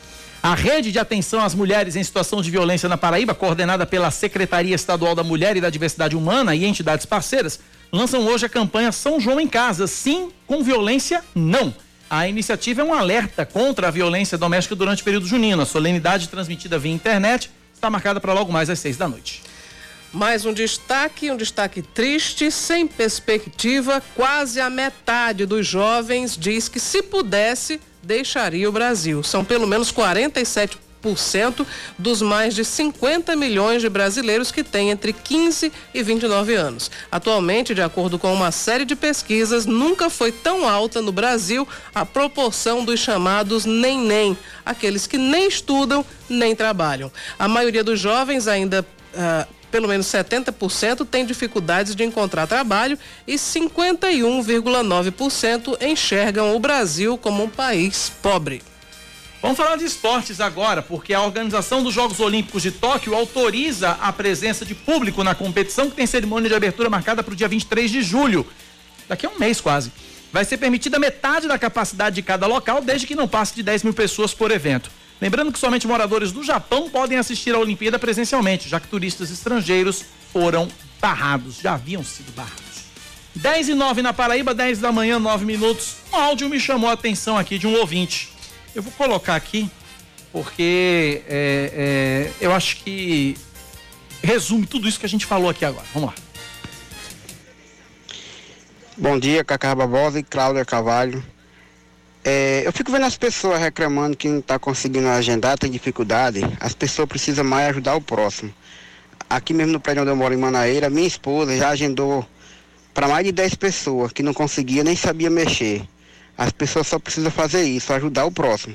A rede de atenção às mulheres em situação de violência na Paraíba, coordenada pela Secretaria Estadual da Mulher e da Diversidade Humana e entidades parceiras, lançam hoje a campanha São João em Casa, sim com violência, não. A iniciativa é um alerta contra a violência doméstica durante o período junino. A solenidade transmitida via internet está marcada para logo mais às seis da noite. Mais um destaque, um destaque triste, sem perspectiva. Quase a metade dos jovens diz que se pudesse deixaria o Brasil. São pelo menos 47 dos mais de 50 milhões de brasileiros que têm entre 15 e 29 anos. Atualmente, de acordo com uma série de pesquisas, nunca foi tão alta no Brasil a proporção dos chamados nem-nem, aqueles que nem estudam nem trabalham. A maioria dos jovens ainda. Uh, pelo menos 70% tem dificuldades de encontrar trabalho e 51,9% enxergam o Brasil como um país pobre. Vamos falar de esportes agora, porque a organização dos Jogos Olímpicos de Tóquio autoriza a presença de público na competição, que tem cerimônia de abertura marcada para o dia 23 de julho. Daqui a um mês quase. Vai ser permitida metade da capacidade de cada local, desde que não passe de 10 mil pessoas por evento. Lembrando que somente moradores do Japão podem assistir à Olimpíada presencialmente, já que turistas estrangeiros foram barrados, já haviam sido barrados. 10 e 9 na Paraíba, 10 da manhã, 9 minutos. Um áudio me chamou a atenção aqui de um ouvinte. Eu vou colocar aqui, porque é, é, eu acho que resume tudo isso que a gente falou aqui agora. Vamos lá. Bom dia, Cacá Barbosa e Cláudia Cavalho. É, eu fico vendo as pessoas reclamando que não está conseguindo agendar, tem dificuldade. As pessoas precisam mais ajudar o próximo. Aqui mesmo no prédio onde eu moro em Manaíra, minha esposa já agendou para mais de 10 pessoas que não conseguia nem sabia mexer. As pessoas só precisam fazer isso, ajudar o próximo.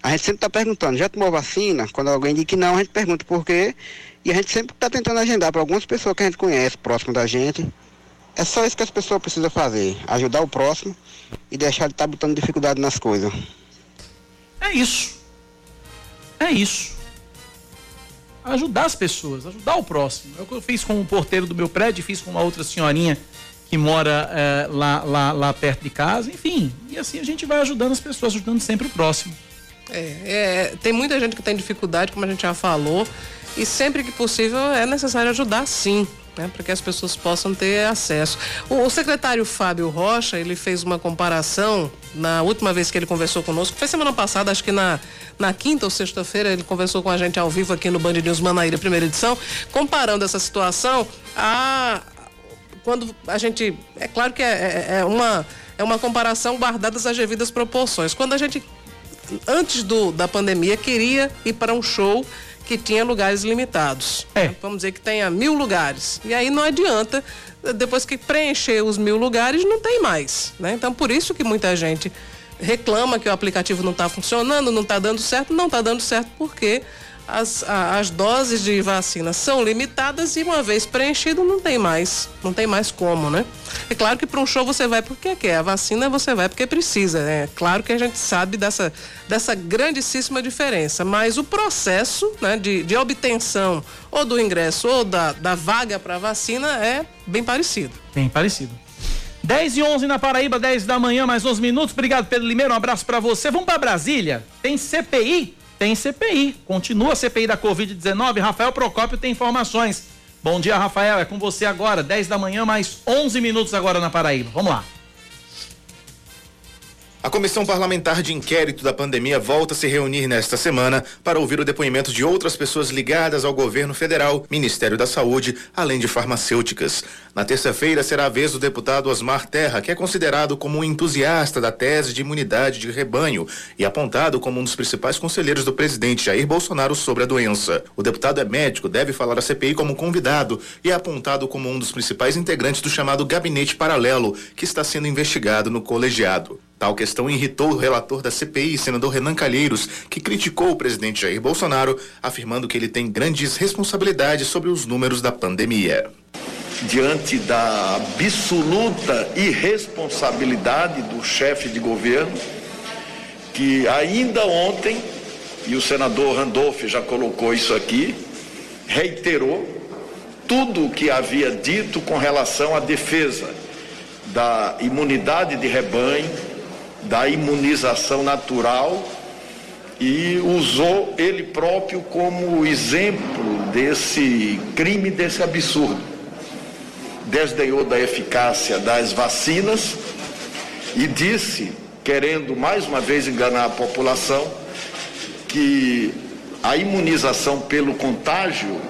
A gente sempre está perguntando, já tomou vacina? Quando alguém diz que não, a gente pergunta por quê. E a gente sempre está tentando agendar para algumas pessoas que a gente conhece, próximo da gente. É só isso que as pessoas precisam fazer, ajudar o próximo e deixar de estar tá botando dificuldade nas coisas. É isso. É isso. Ajudar as pessoas, ajudar o próximo. É o que eu fiz com o porteiro do meu prédio, fiz com uma outra senhorinha que mora é, lá, lá, lá perto de casa, enfim. E assim a gente vai ajudando as pessoas, ajudando sempre o próximo. É, é, tem muita gente que tem dificuldade, como a gente já falou, e sempre que possível é necessário ajudar sim. Né, para que as pessoas possam ter acesso. O, o, secretário Fábio Rocha, ele fez uma comparação na última vez que ele conversou conosco, foi semana passada, acho que na, na quinta ou sexta-feira, ele conversou com a gente ao vivo aqui no Band News Manaíra, primeira edição, comparando essa situação a quando a gente. É claro que é, é, é uma, é uma comparação guardadas as devidas proporções. Quando a gente, antes do, da pandemia, queria ir para um show que tinha lugares limitados. É. Vamos dizer que tenha mil lugares. E aí não adianta, depois que preencher os mil lugares, não tem mais. Né? Então, por isso que muita gente reclama que o aplicativo não está funcionando, não está dando certo. Não está dando certo porque as, as doses de vacina são limitadas e uma vez preenchido não tem mais, não tem mais como, né? É claro que para um show você vai porque quer, a vacina você vai porque precisa, né? É claro que a gente sabe dessa, dessa grandíssima diferença, mas o processo né, de, de obtenção ou do ingresso ou da, da vaga para vacina é bem parecido. Bem parecido. 10 e 11 na Paraíba, 10 da manhã, mais 11 minutos. Obrigado, Pedro Limeiro. Um abraço para você. Vamos para Brasília. Tem CPI tem CPI. Continua a CPI da Covid-19. Rafael Procópio tem informações. Bom dia, Rafael. É com você agora, 10 da manhã, mais 11 minutos agora na Paraíba. Vamos lá. A Comissão Parlamentar de Inquérito da Pandemia volta a se reunir nesta semana para ouvir o depoimento de outras pessoas ligadas ao governo federal, Ministério da Saúde, além de farmacêuticas. Na terça-feira será a vez do deputado Osmar Terra, que é considerado como um entusiasta da tese de imunidade de rebanho e apontado como um dos principais conselheiros do presidente Jair Bolsonaro sobre a doença. O deputado é médico, deve falar à CPI como convidado e é apontado como um dos principais integrantes do chamado gabinete paralelo, que está sendo investigado no colegiado. Tal questão irritou o relator da CPI, senador Renan Calheiros, que criticou o presidente Jair Bolsonaro, afirmando que ele tem grandes responsabilidades sobre os números da pandemia. Diante da absoluta irresponsabilidade do chefe de governo, que ainda ontem, e o senador Randolph já colocou isso aqui, reiterou tudo o que havia dito com relação à defesa da imunidade de rebanho, da imunização natural e usou ele próprio como exemplo desse crime, desse absurdo. Desdenhou da eficácia das vacinas e disse, querendo mais uma vez enganar a população, que a imunização pelo contágio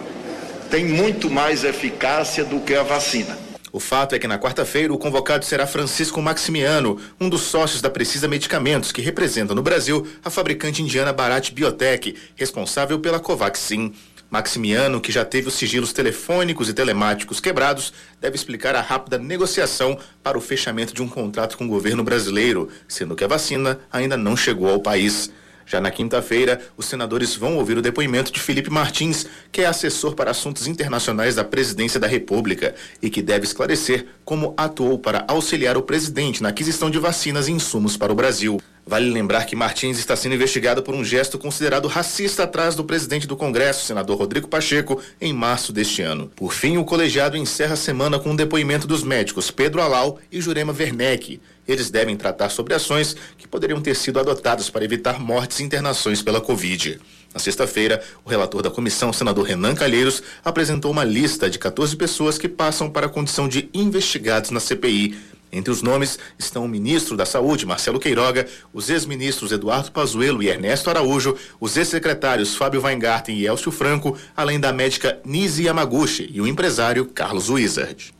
tem muito mais eficácia do que a vacina. O fato é que na quarta-feira o convocado será Francisco Maximiano, um dos sócios da Precisa Medicamentos, que representa no Brasil a fabricante indiana Bharat Biotech, responsável pela Covaxin. Maximiano, que já teve os sigilos telefônicos e telemáticos quebrados, deve explicar a rápida negociação para o fechamento de um contrato com o governo brasileiro, sendo que a vacina ainda não chegou ao país. Já na quinta-feira, os senadores vão ouvir o depoimento de Felipe Martins, que é assessor para assuntos internacionais da Presidência da República e que deve esclarecer como atuou para auxiliar o presidente na aquisição de vacinas e insumos para o Brasil. Vale lembrar que Martins está sendo investigado por um gesto considerado racista atrás do presidente do Congresso, senador Rodrigo Pacheco, em março deste ano. Por fim, o colegiado encerra a semana com o um depoimento dos médicos Pedro Alau e Jurema Werneck. Eles devem tratar sobre ações que poderiam ter sido adotadas para evitar mortes e internações pela Covid. Na sexta-feira, o relator da comissão, senador Renan Calheiros, apresentou uma lista de 14 pessoas que passam para a condição de investigados na CPI. Entre os nomes estão o ministro da Saúde, Marcelo Queiroga, os ex-ministros Eduardo Pazuello e Ernesto Araújo, os ex-secretários Fábio Weingarten e Elcio Franco, além da médica Nise Yamaguchi e o empresário Carlos Wizard.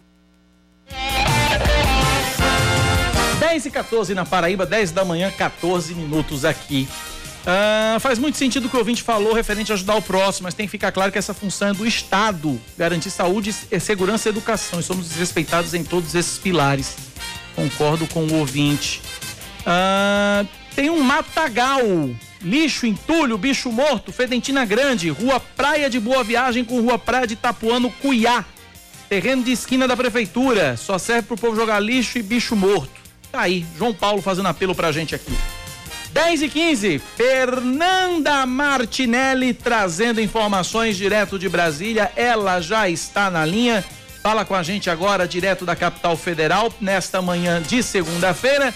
10 e 14 na Paraíba, 10 da manhã, 14 minutos aqui. Uh, faz muito sentido o que o ouvinte falou referente a ajudar o próximo, mas tem que ficar claro que essa função é do Estado, garantir saúde, segurança e educação, e somos desrespeitados em todos esses pilares. Concordo com o ouvinte. Uh, tem um matagal lixo, entulho, bicho morto, Fedentina Grande, Rua Praia de Boa Viagem com Rua Praia de Tapuano, Cuiá. Terreno de esquina da prefeitura, só serve pro povo jogar lixo e bicho morto. Tá aí, João Paulo fazendo apelo pra gente aqui. 10 e 15, Fernanda Martinelli trazendo informações direto de Brasília. Ela já está na linha. Fala com a gente agora, direto da capital federal, nesta manhã de segunda-feira.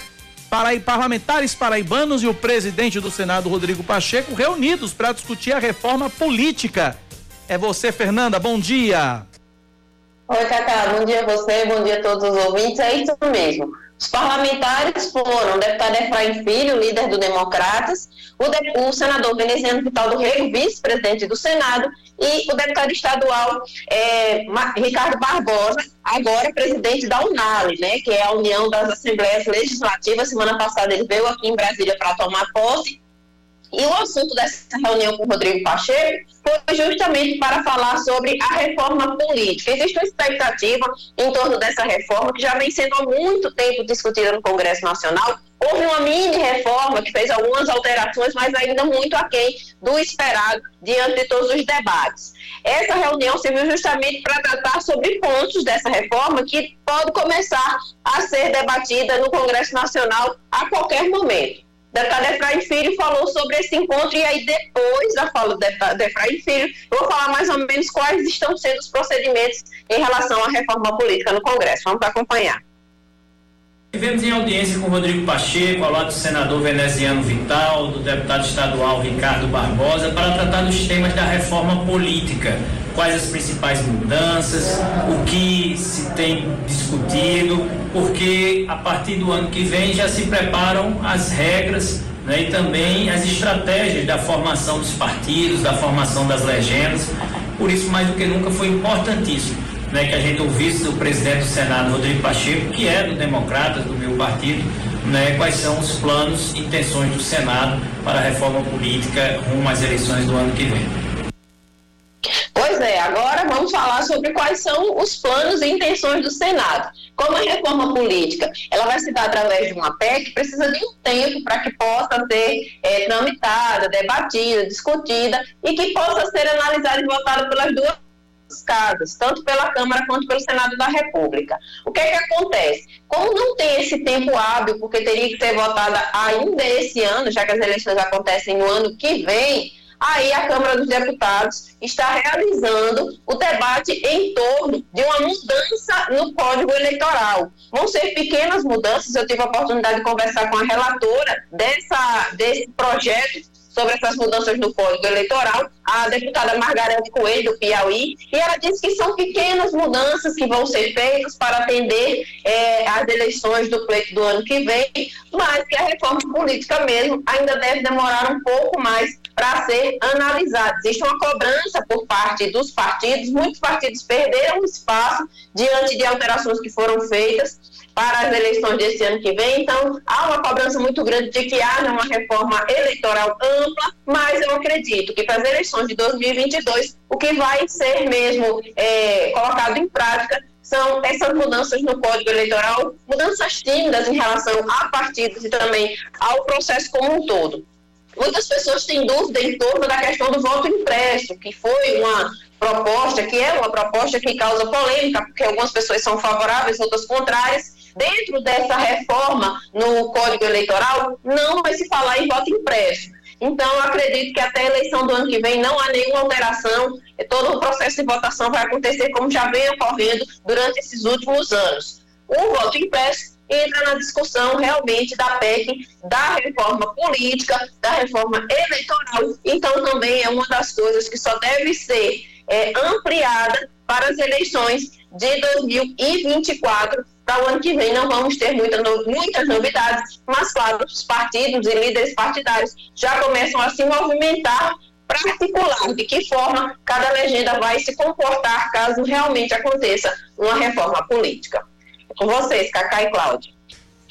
Para parlamentares paraibanos e o presidente do Senado, Rodrigo Pacheco, reunidos para discutir a reforma política. É você, Fernanda, bom dia. Oi, Cacá, bom dia a você, bom dia a todos os ouvintes. É isso mesmo. Os parlamentares foram o deputado Efraim Filho, líder do Democratas, o, de, o senador Veneziano Vital do Rego, vice-presidente do Senado, e o deputado estadual é, Ricardo Barbosa, agora presidente da UNALE, né, que é a União das Assembleias Legislativas. Semana passada ele veio aqui em Brasília para tomar posse e o assunto dessa reunião com o Rodrigo Pacheco foi justamente para falar sobre a reforma política. Existe uma expectativa em torno dessa reforma que já vem sendo há muito tempo discutida no Congresso Nacional. Houve uma mini reforma que fez algumas alterações, mas ainda muito aquém do esperado diante de todos os debates. Essa reunião serviu justamente para tratar sobre pontos dessa reforma que pode começar a ser debatida no Congresso Nacional a qualquer momento deputado Efraim Filho falou sobre esse encontro e aí depois da fala do deputado Efraim Filho, eu vou falar mais ou menos quais estão sendo os procedimentos em relação à reforma política no Congresso. Vamos acompanhar. Tivemos em audiência com Rodrigo Pacheco, ao lado do senador veneziano Vital, do deputado estadual Ricardo Barbosa, para tratar dos temas da reforma política. Quais as principais mudanças, o que se tem discutido, porque a partir do ano que vem já se preparam as regras né, e também as estratégias da formação dos partidos, da formação das legendas. Por isso, mais do que nunca, foi importantíssimo né, que a gente ouvisse do presidente do Senado, Rodrigo Pacheco, que é do Democratas, do meu partido, né, quais são os planos e intenções do Senado para a reforma política rumo às eleições do ano que vem. Pois é, agora vamos falar sobre quais são os planos e intenções do Senado. Como a reforma política ela vai se dar através de uma PEC, precisa de um tempo para que possa ser é, tramitada, debatida, discutida e que possa ser analisada e votada pelas duas casas, tanto pela Câmara quanto pelo Senado da República. O que é que acontece? Como não tem esse tempo hábil, porque teria que ser votada ainda esse ano, já que as eleições acontecem no ano que vem, aí a Câmara dos Deputados está realizando o debate em torno de uma mudança no Código Eleitoral. Vão ser pequenas mudanças, eu tive a oportunidade de conversar com a relatora dessa, desse projeto sobre essas mudanças no Código Eleitoral, a deputada Margarete Coelho, do Piauí, e ela disse que são pequenas mudanças que vão ser feitas para atender é, as eleições do pleito do ano que vem, mas que a reforma política mesmo ainda deve demorar um pouco mais para ser analisada. Existe uma cobrança por parte dos partidos, muitos partidos perderam espaço diante de alterações que foram feitas, para as eleições desse ano que vem. Então, há uma cobrança muito grande de que haja uma reforma eleitoral ampla, mas eu acredito que para as eleições de 2022, o que vai ser mesmo é, colocado em prática são essas mudanças no Código Eleitoral, mudanças tímidas em relação a partidos e também ao processo como um todo. Muitas pessoas têm dúvida em torno da questão do voto impresso, que foi uma proposta, que é uma proposta que causa polêmica, porque algumas pessoas são favoráveis, outras contrárias, dentro dessa reforma no Código Eleitoral, não vai se falar em voto impresso. Então, acredito que até a eleição do ano que vem não há nenhuma alteração, todo o processo de votação vai acontecer como já vem ocorrendo durante esses últimos anos. O voto impresso entra na discussão realmente da PEC, da reforma política, da reforma eleitoral. Então, também é uma das coisas que só deve ser é, ampliada para as eleições de 2024 para o ano que vem não vamos ter muita muitas novidades, mas claro, os partidos e líderes partidários já começam a se movimentar para articular de que forma cada legenda vai se comportar caso realmente aconteça uma reforma política. Com vocês, Cacá e Cláudia.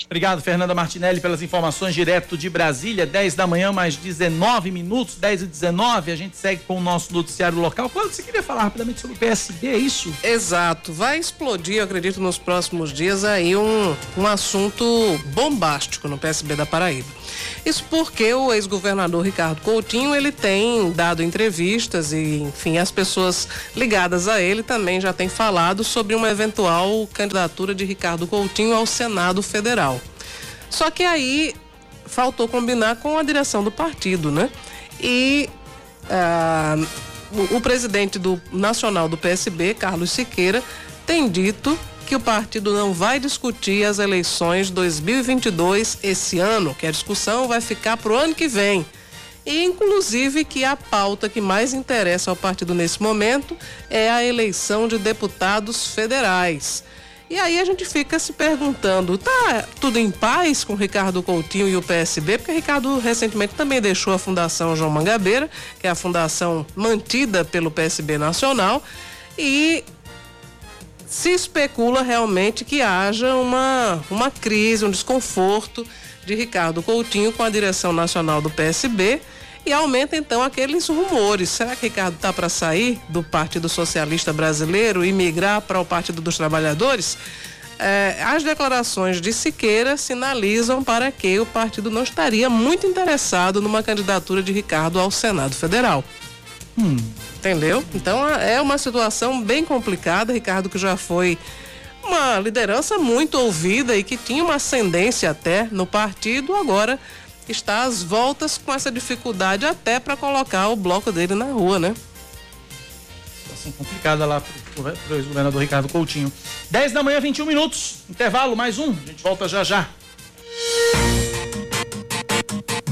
Obrigado, Fernanda Martinelli, pelas informações direto de Brasília. 10 da manhã, mais 19 minutos, 10 e 19. A gente segue com o nosso noticiário local. Quando você queria falar rapidamente sobre o PSB, é isso? Exato. Vai explodir, eu acredito, nos próximos dias aí um, um assunto bombástico no PSB da Paraíba. Isso porque o ex-governador Ricardo Coutinho, ele tem dado entrevistas e, enfim, as pessoas ligadas a ele também já têm falado sobre uma eventual candidatura de Ricardo Coutinho ao Senado Federal. Só que aí faltou combinar com a direção do partido, né? E ah, o, o presidente do nacional do PSB, Carlos Siqueira, tem dito que o partido não vai discutir as eleições 2022 esse ano, que a discussão vai ficar para o ano que vem. E, inclusive, que a pauta que mais interessa ao partido nesse momento é a eleição de deputados federais. E aí a gente fica se perguntando, tá tudo em paz com Ricardo Coutinho e o PSB? Porque Ricardo recentemente também deixou a Fundação João Mangabeira, que é a fundação mantida pelo PSB Nacional, e se especula realmente que haja uma, uma crise, um desconforto de Ricardo Coutinho com a direção nacional do PSB e aumenta então aqueles rumores. Será que Ricardo está para sair do Partido Socialista Brasileiro e migrar para o Partido dos Trabalhadores? É, as declarações de Siqueira sinalizam para que o partido não estaria muito interessado numa candidatura de Ricardo ao Senado Federal. Hum. Entendeu? Então é uma situação bem complicada. Ricardo, que já foi uma liderança muito ouvida e que tinha uma ascendência até no partido, agora está às voltas com essa dificuldade até para colocar o bloco dele na rua, né? Situação complicada lá para o ex-governador Ricardo Coutinho. 10 da manhã, 21 minutos. Intervalo, mais um. A gente volta já já.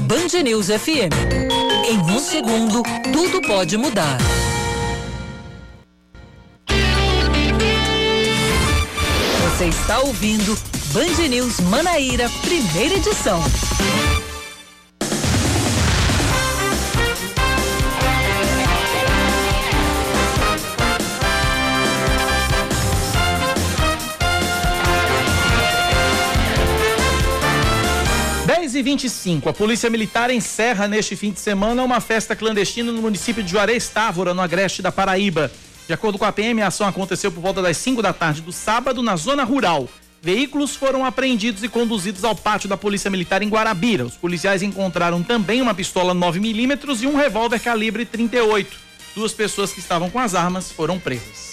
Band News FM. Em um segundo, tudo pode mudar. Você está ouvindo Band News Manaíra, primeira edição. E 25 a Polícia Militar encerra neste fim de semana uma festa clandestina no município de Juarez Távora, no agreste da Paraíba. De acordo com a PM, a ação aconteceu por volta das 5 da tarde do sábado na zona rural. Veículos foram apreendidos e conduzidos ao pátio da Polícia Militar em Guarabira. Os policiais encontraram também uma pistola 9mm e um revólver calibre 38. Duas pessoas que estavam com as armas foram presas.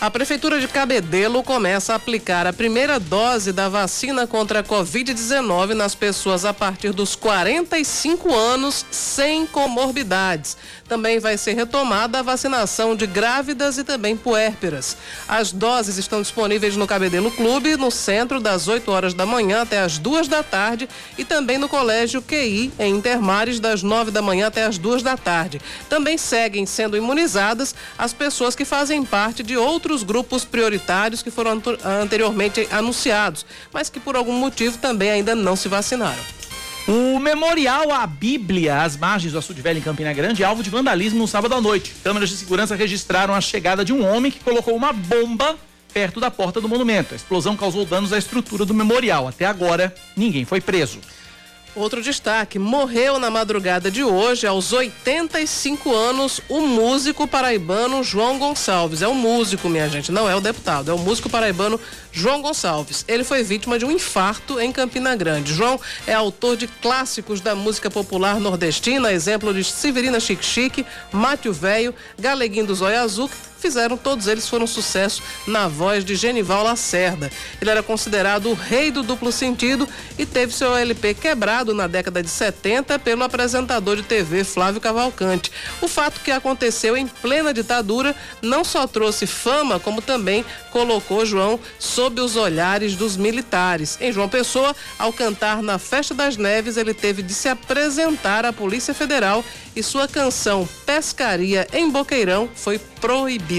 A Prefeitura de Cabedelo começa a aplicar a primeira dose da vacina contra a Covid-19 nas pessoas a partir dos 45 anos sem comorbidades. Também vai ser retomada a vacinação de grávidas e também puérperas. As doses estão disponíveis no Cabedelo Clube, no centro, das 8 horas da manhã até as 2 da tarde, e também no Colégio QI, em Intermares, das 9 da manhã até as 2 da tarde. Também seguem sendo imunizadas as pessoas que fazem parte de outros grupos prioritários que foram anteriormente anunciados, mas que por algum motivo também ainda não se vacinaram. O memorial à Bíblia, às margens do Açude Velho, em Campina Grande, é alvo de vandalismo no sábado à noite. Câmeras de segurança registraram a chegada de um homem que colocou uma bomba perto da porta do monumento. A explosão causou danos à estrutura do memorial. Até agora, ninguém foi preso. Outro destaque: morreu na madrugada de hoje, aos 85 anos, o músico paraibano João Gonçalves. É o músico, minha gente, não é o deputado, é o músico paraibano João Gonçalves. Ele foi vítima de um infarto em Campina Grande. João é autor de clássicos da música popular nordestina, exemplo de Severina Chique Chique, Mátio Velho, Galeguinho do Zóio Azul, fizeram, todos eles foram sucesso na voz de Genival Lacerda. Ele era considerado o rei do duplo sentido e teve seu LP quebrado na década de 70 pelo apresentador de TV Flávio Cavalcante. O fato que aconteceu em plena ditadura não só trouxe fama, como também colocou João sob os olhares dos militares. Em João Pessoa, ao cantar na Festa das Neves, ele teve de se apresentar à Polícia Federal e sua canção Pescaria em Boqueirão foi proibida.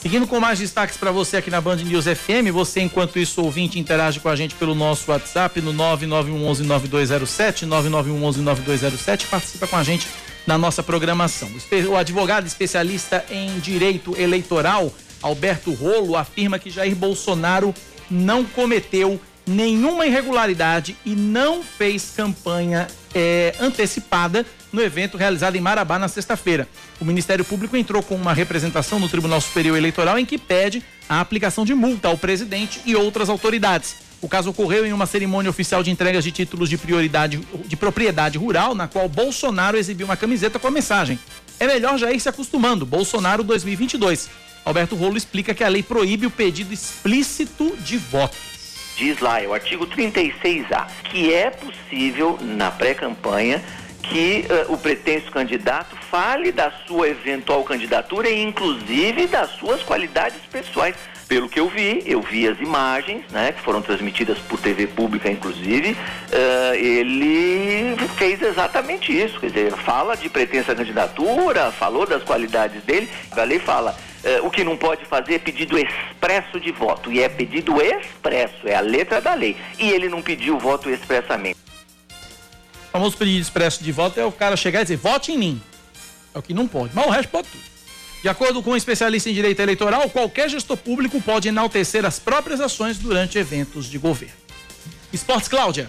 Seguindo com mais destaques para você aqui na Band News FM, você enquanto isso ouvinte interage com a gente pelo nosso WhatsApp no 991119207, 991119207, participa com a gente na nossa programação. O advogado especialista em direito eleitoral, Alberto Rolo, afirma que Jair Bolsonaro não cometeu nenhuma irregularidade e não fez campanha é, antecipada no evento realizado em Marabá na sexta-feira. O Ministério Público entrou com uma representação no Tribunal Superior Eleitoral em que pede a aplicação de multa ao presidente e outras autoridades. O caso ocorreu em uma cerimônia oficial de entregas de títulos de prioridade de propriedade rural, na qual Bolsonaro exibiu uma camiseta com a mensagem: É melhor já ir se acostumando, Bolsonaro 2022. Alberto Rolo explica que a lei proíbe o pedido explícito de voto diz lá, é o artigo 36A, que é possível na pré-campanha que uh, o pretenso candidato fale da sua eventual candidatura e inclusive das suas qualidades pessoais. Pelo que eu vi, eu vi as imagens, né, que foram transmitidas por TV pública, inclusive, uh, ele fez exatamente isso, quer dizer, fala de pretensa candidatura, falou das qualidades dele, a lei fala, Uh, o que não pode fazer é pedido expresso de voto. E é pedido expresso, é a letra da lei. E ele não pediu voto expressamente. Famoso pedido expresso de voto é o cara chegar e dizer, vote em mim. É o que não pode. Mas o resto pode tudo. De acordo com um especialista em direito eleitoral, qualquer gestor público pode enaltecer as próprias ações durante eventos de governo. Esportes Cláudia.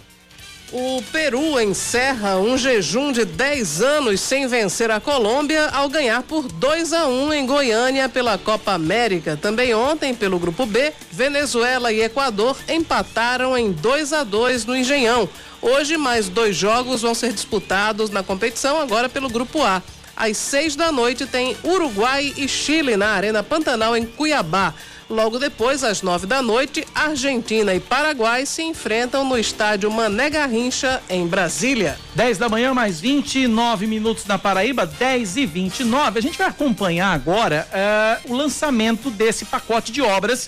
O Peru encerra um jejum de 10 anos sem vencer a Colômbia ao ganhar por 2 a 1 em Goiânia pela Copa América. Também ontem, pelo grupo B, Venezuela e Equador empataram em 2 a 2 no Engenhão. Hoje, mais dois jogos vão ser disputados na competição, agora pelo grupo A. Às seis da noite tem Uruguai e Chile na Arena Pantanal, em Cuiabá. Logo depois, às nove da noite, Argentina e Paraguai se enfrentam no estádio Mané Garrincha, em Brasília. 10 da manhã, mais 29 minutos na Paraíba, 10 e 29. A gente vai acompanhar agora uh, o lançamento desse pacote de obras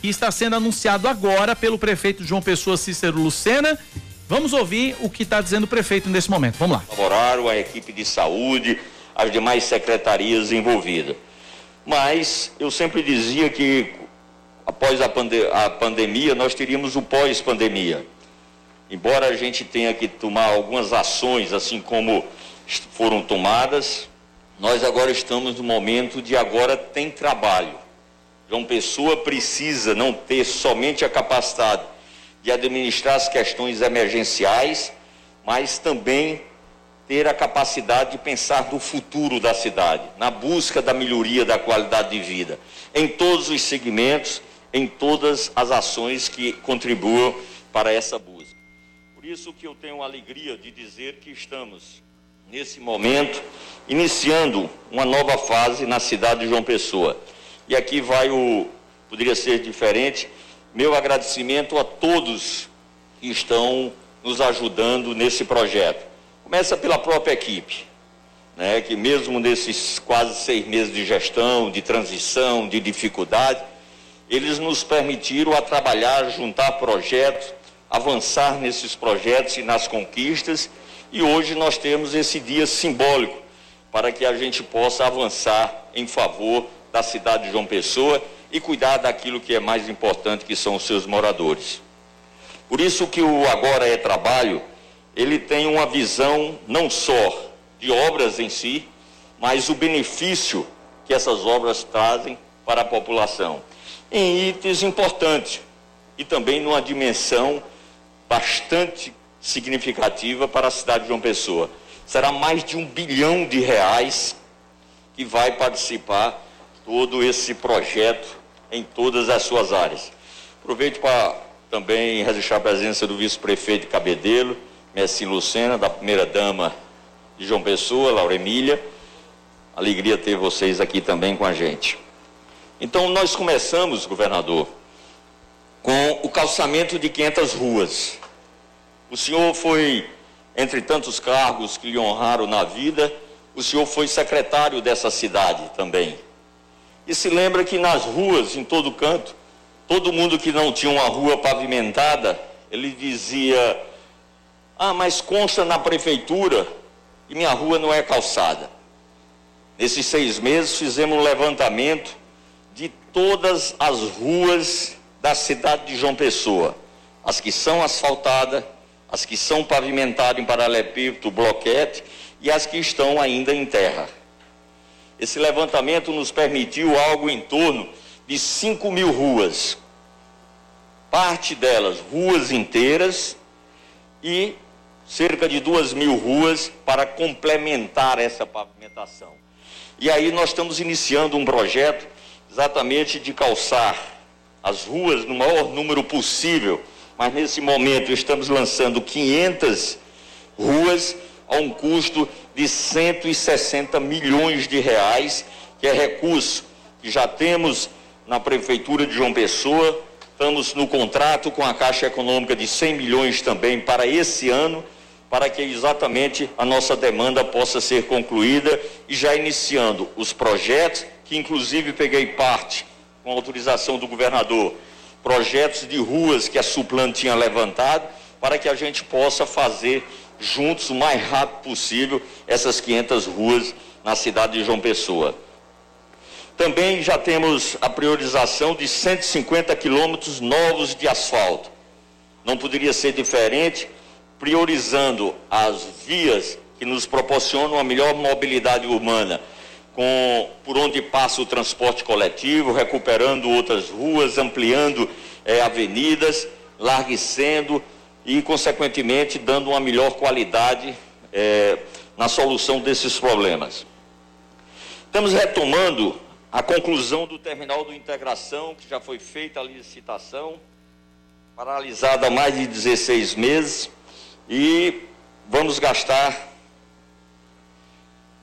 que está sendo anunciado agora pelo prefeito João Pessoa Cícero Lucena. Vamos ouvir o que está dizendo o prefeito nesse momento. Vamos lá. Colaboraram a equipe de saúde, as demais secretarias envolvidas. Mas eu sempre dizia que após a, pande a pandemia nós teríamos o pós-pandemia. Embora a gente tenha que tomar algumas ações, assim como foram tomadas, nós agora estamos no momento de agora tem trabalho. João Pessoa precisa não ter somente a capacidade de administrar as questões emergenciais, mas também ter a capacidade de pensar no futuro da cidade, na busca da melhoria da qualidade de vida, em todos os segmentos, em todas as ações que contribuam para essa busca. Por isso que eu tenho a alegria de dizer que estamos, nesse momento, iniciando uma nova fase na cidade de João Pessoa. E aqui vai o, poderia ser diferente, meu agradecimento a todos que estão nos ajudando nesse projeto. Começa pela própria equipe, né, que mesmo nesses quase seis meses de gestão, de transição, de dificuldade, eles nos permitiram a trabalhar, juntar projetos, avançar nesses projetos e nas conquistas, e hoje nós temos esse dia simbólico para que a gente possa avançar em favor da cidade de João Pessoa e cuidar daquilo que é mais importante, que são os seus moradores. Por isso que o Agora é Trabalho ele tem uma visão não só de obras em si, mas o benefício que essas obras trazem para a população. Em itens importantes e também numa dimensão bastante significativa para a cidade de João Pessoa. Será mais de um bilhão de reais que vai participar todo esse projeto em todas as suas áreas. Aproveito para também registrar a presença do vice-prefeito Cabedelo, Messi Lucena, da primeira dama de João Pessoa, Laura Emília. Alegria ter vocês aqui também com a gente. Então, nós começamos, governador, com o calçamento de 500 ruas. O senhor foi, entre tantos cargos que lhe honraram na vida, o senhor foi secretário dessa cidade também. E se lembra que nas ruas, em todo canto, todo mundo que não tinha uma rua pavimentada, ele dizia: ah, mas consta na prefeitura e minha rua não é calçada. Nesses seis meses fizemos um levantamento de todas as ruas da cidade de João Pessoa. As que são asfaltadas, as que são pavimentadas em paralelepípedo, bloquete e as que estão ainda em terra. Esse levantamento nos permitiu algo em torno de 5 mil ruas. parte delas ruas inteiras e cerca de duas mil ruas para complementar essa pavimentação. E aí nós estamos iniciando um projeto exatamente de calçar as ruas no maior número possível, mas nesse momento estamos lançando 500 ruas a um custo de 160 milhões de reais, que é recurso que já temos na Prefeitura de João Pessoa. Estamos no contrato com a Caixa Econômica de 100 milhões também para esse ano, para que exatamente a nossa demanda possa ser concluída e já iniciando os projetos, que inclusive peguei parte com autorização do governador, projetos de ruas que a Suplan tinha levantado, para que a gente possa fazer juntos o mais rápido possível essas 500 ruas na cidade de João Pessoa. Também já temos a priorização de 150 quilômetros novos de asfalto. Não poderia ser diferente, priorizando as vias que nos proporcionam a melhor mobilidade urbana, com, por onde passa o transporte coletivo, recuperando outras ruas, ampliando eh, avenidas, larguecendo e, consequentemente, dando uma melhor qualidade é, na solução desses problemas. Estamos retomando a conclusão do terminal do integração, que já foi feita a licitação, paralisada há mais de 16 meses, e vamos gastar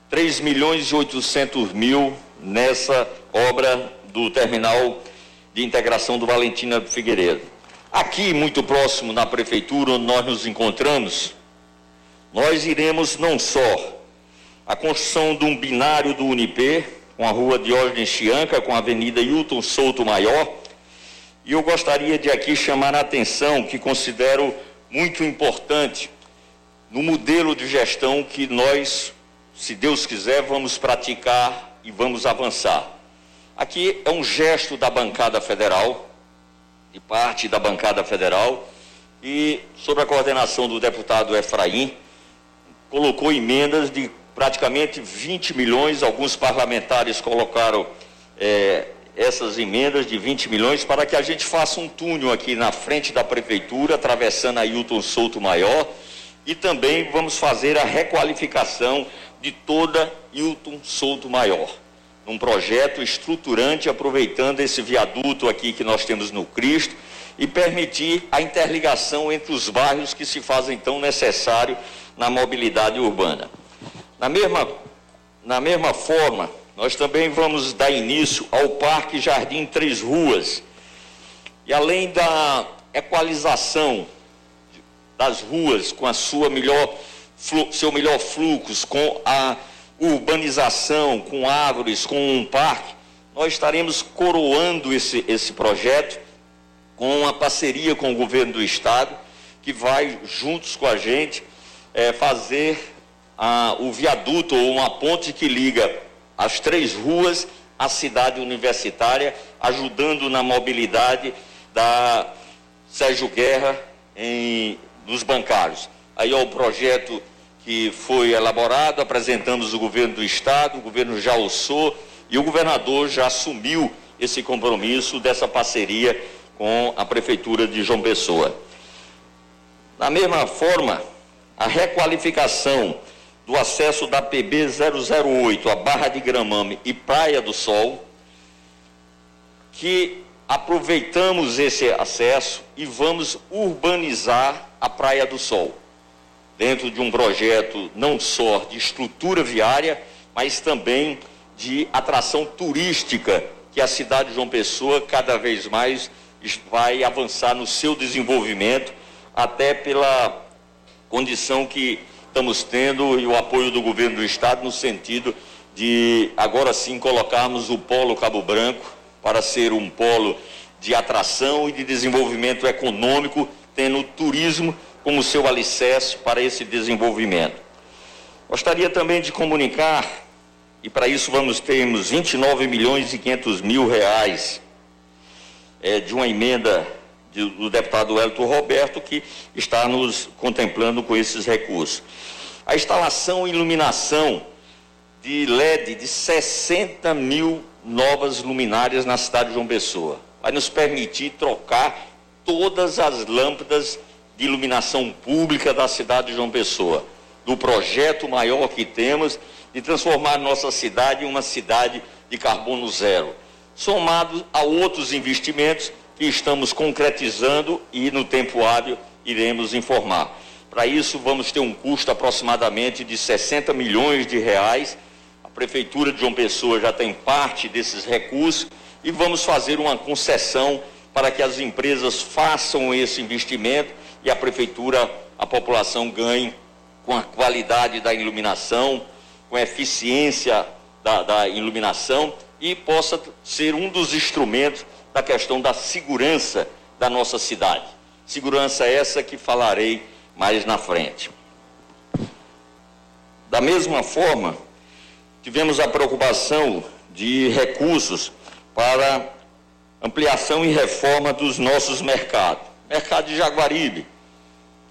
3 milhões e 800 mil nessa obra do terminal de integração do Valentina Figueiredo. Aqui, muito próximo na prefeitura, onde nós nos encontramos, nós iremos não só a construção de um binário do Unip, com a rua Diógenes Chianca, com a avenida Hilton Souto Maior, e eu gostaria de aqui chamar a atenção que considero muito importante no modelo de gestão que nós, se Deus quiser, vamos praticar e vamos avançar. Aqui é um gesto da bancada federal, de parte da bancada federal e, sob a coordenação do deputado Efraim, colocou emendas de praticamente 20 milhões. Alguns parlamentares colocaram é, essas emendas de 20 milhões para que a gente faça um túnel aqui na frente da prefeitura, atravessando a Hilton Souto Maior, e também vamos fazer a requalificação de toda Hilton Souto Maior um projeto estruturante, aproveitando esse viaduto aqui que nós temos no Cristo e permitir a interligação entre os bairros que se fazem tão necessário na mobilidade urbana. Na mesma, na mesma forma, nós também vamos dar início ao Parque Jardim Três Ruas. E além da equalização das ruas com a sua melhor, seu melhor fluxo, com a urbanização, com árvores, com um parque, nós estaremos coroando esse, esse projeto com uma parceria com o governo do estado, que vai, juntos com a gente, é, fazer ah, o viaduto ou uma ponte que liga as três ruas à cidade universitária, ajudando na mobilidade da Sérgio Guerra em, dos bancários. Aí ó, o projeto que foi elaborado, apresentamos o governo do estado, o governo já alçou e o governador já assumiu esse compromisso dessa parceria com a prefeitura de João Pessoa. Da mesma forma, a requalificação do acesso da PB 008 a Barra de Gramame e Praia do Sol, que aproveitamos esse acesso e vamos urbanizar a Praia do Sol dentro de um projeto não só de estrutura viária, mas também de atração turística, que a cidade de João Pessoa cada vez mais vai avançar no seu desenvolvimento, até pela condição que estamos tendo e o apoio do governo do estado no sentido de agora sim colocarmos o polo Cabo Branco para ser um polo de atração e de desenvolvimento econômico, tendo turismo como seu alicerce para esse desenvolvimento. Gostaria também de comunicar, e para isso vamos termos 29 milhões e 500 mil reais é, de uma emenda do deputado Elton Roberto, que está nos contemplando com esses recursos. A instalação e iluminação de LED de 60 mil novas luminárias na cidade de João Pessoa. Vai nos permitir trocar todas as lâmpadas de iluminação pública da cidade de João Pessoa, do projeto maior que temos de transformar nossa cidade em uma cidade de carbono zero, somado a outros investimentos que estamos concretizando e no tempo hábil iremos informar. Para isso, vamos ter um custo aproximadamente de 60 milhões de reais. A Prefeitura de João Pessoa já tem parte desses recursos e vamos fazer uma concessão para que as empresas façam esse investimento e a Prefeitura, a população ganhe com a qualidade da iluminação, com a eficiência da, da iluminação e possa ser um dos instrumentos da questão da segurança da nossa cidade. Segurança essa que falarei mais na frente. Da mesma forma, tivemos a preocupação de recursos para ampliação e reforma dos nossos mercados. Mercado de Jaguaribe,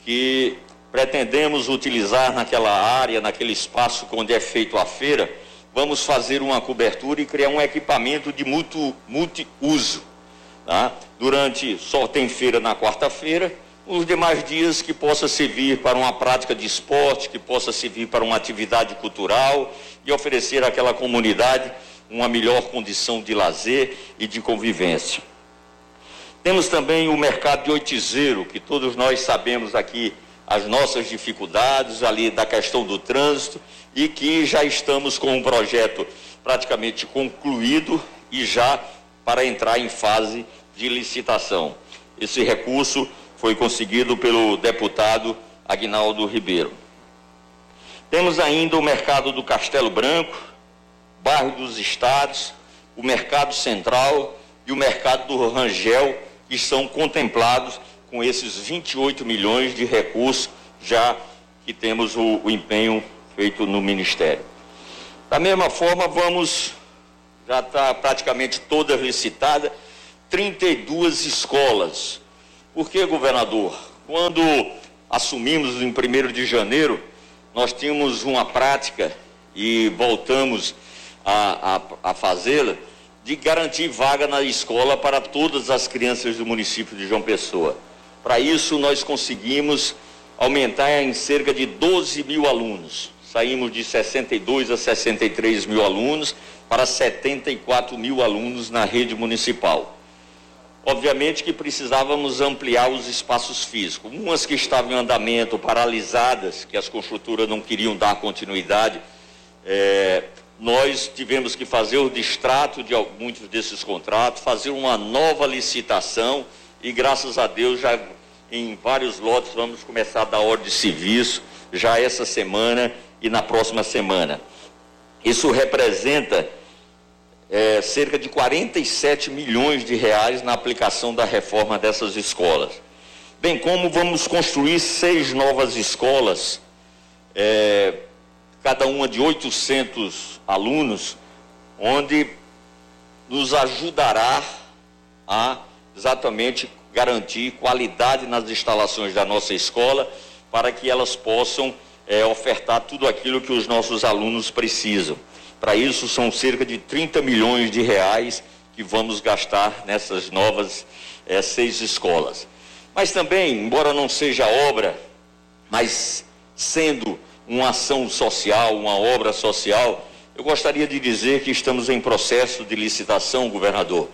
que pretendemos utilizar naquela área, naquele espaço onde é feito a feira, vamos fazer uma cobertura e criar um equipamento de multi-uso. Multi tá? Durante, só tem feira na quarta-feira, os demais dias que possa servir para uma prática de esporte, que possa servir para uma atividade cultural e oferecer àquela comunidade uma melhor condição de lazer e de convivência. Temos também o mercado de oitizeiro, que todos nós sabemos aqui as nossas dificuldades ali da questão do trânsito e que já estamos com um projeto praticamente concluído e já para entrar em fase de licitação. Esse recurso foi conseguido pelo deputado Agnaldo Ribeiro. Temos ainda o mercado do Castelo Branco, bairro dos Estados, o mercado central e o mercado do Rangel, que são contemplados com esses 28 milhões de recursos já que temos o, o empenho feito no Ministério. Da mesma forma, vamos, já está praticamente toda licitada, 32 escolas por que, governador? Quando assumimos em 1 de janeiro, nós tínhamos uma prática e voltamos a, a, a fazê-la de garantir vaga na escola para todas as crianças do município de João Pessoa. Para isso, nós conseguimos aumentar em cerca de 12 mil alunos. Saímos de 62 a 63 mil alunos para 74 mil alunos na rede municipal. Obviamente que precisávamos ampliar os espaços físicos. Umas que estavam em andamento, paralisadas, que as construtoras não queriam dar continuidade, é, nós tivemos que fazer o distrato de muitos desses contratos, fazer uma nova licitação e graças a Deus já em vários lotes vamos começar a dar ordem de serviço já essa semana e na próxima semana. Isso representa é, cerca de 47 milhões de reais na aplicação da reforma dessas escolas. Bem como vamos construir seis novas escolas, é, cada uma de 800 alunos, onde nos ajudará a exatamente garantir qualidade nas instalações da nossa escola, para que elas possam é, ofertar tudo aquilo que os nossos alunos precisam. Para isso, são cerca de 30 milhões de reais que vamos gastar nessas novas é, seis escolas. Mas também, embora não seja obra, mas sendo uma ação social, uma obra social, eu gostaria de dizer que estamos em processo de licitação, governador,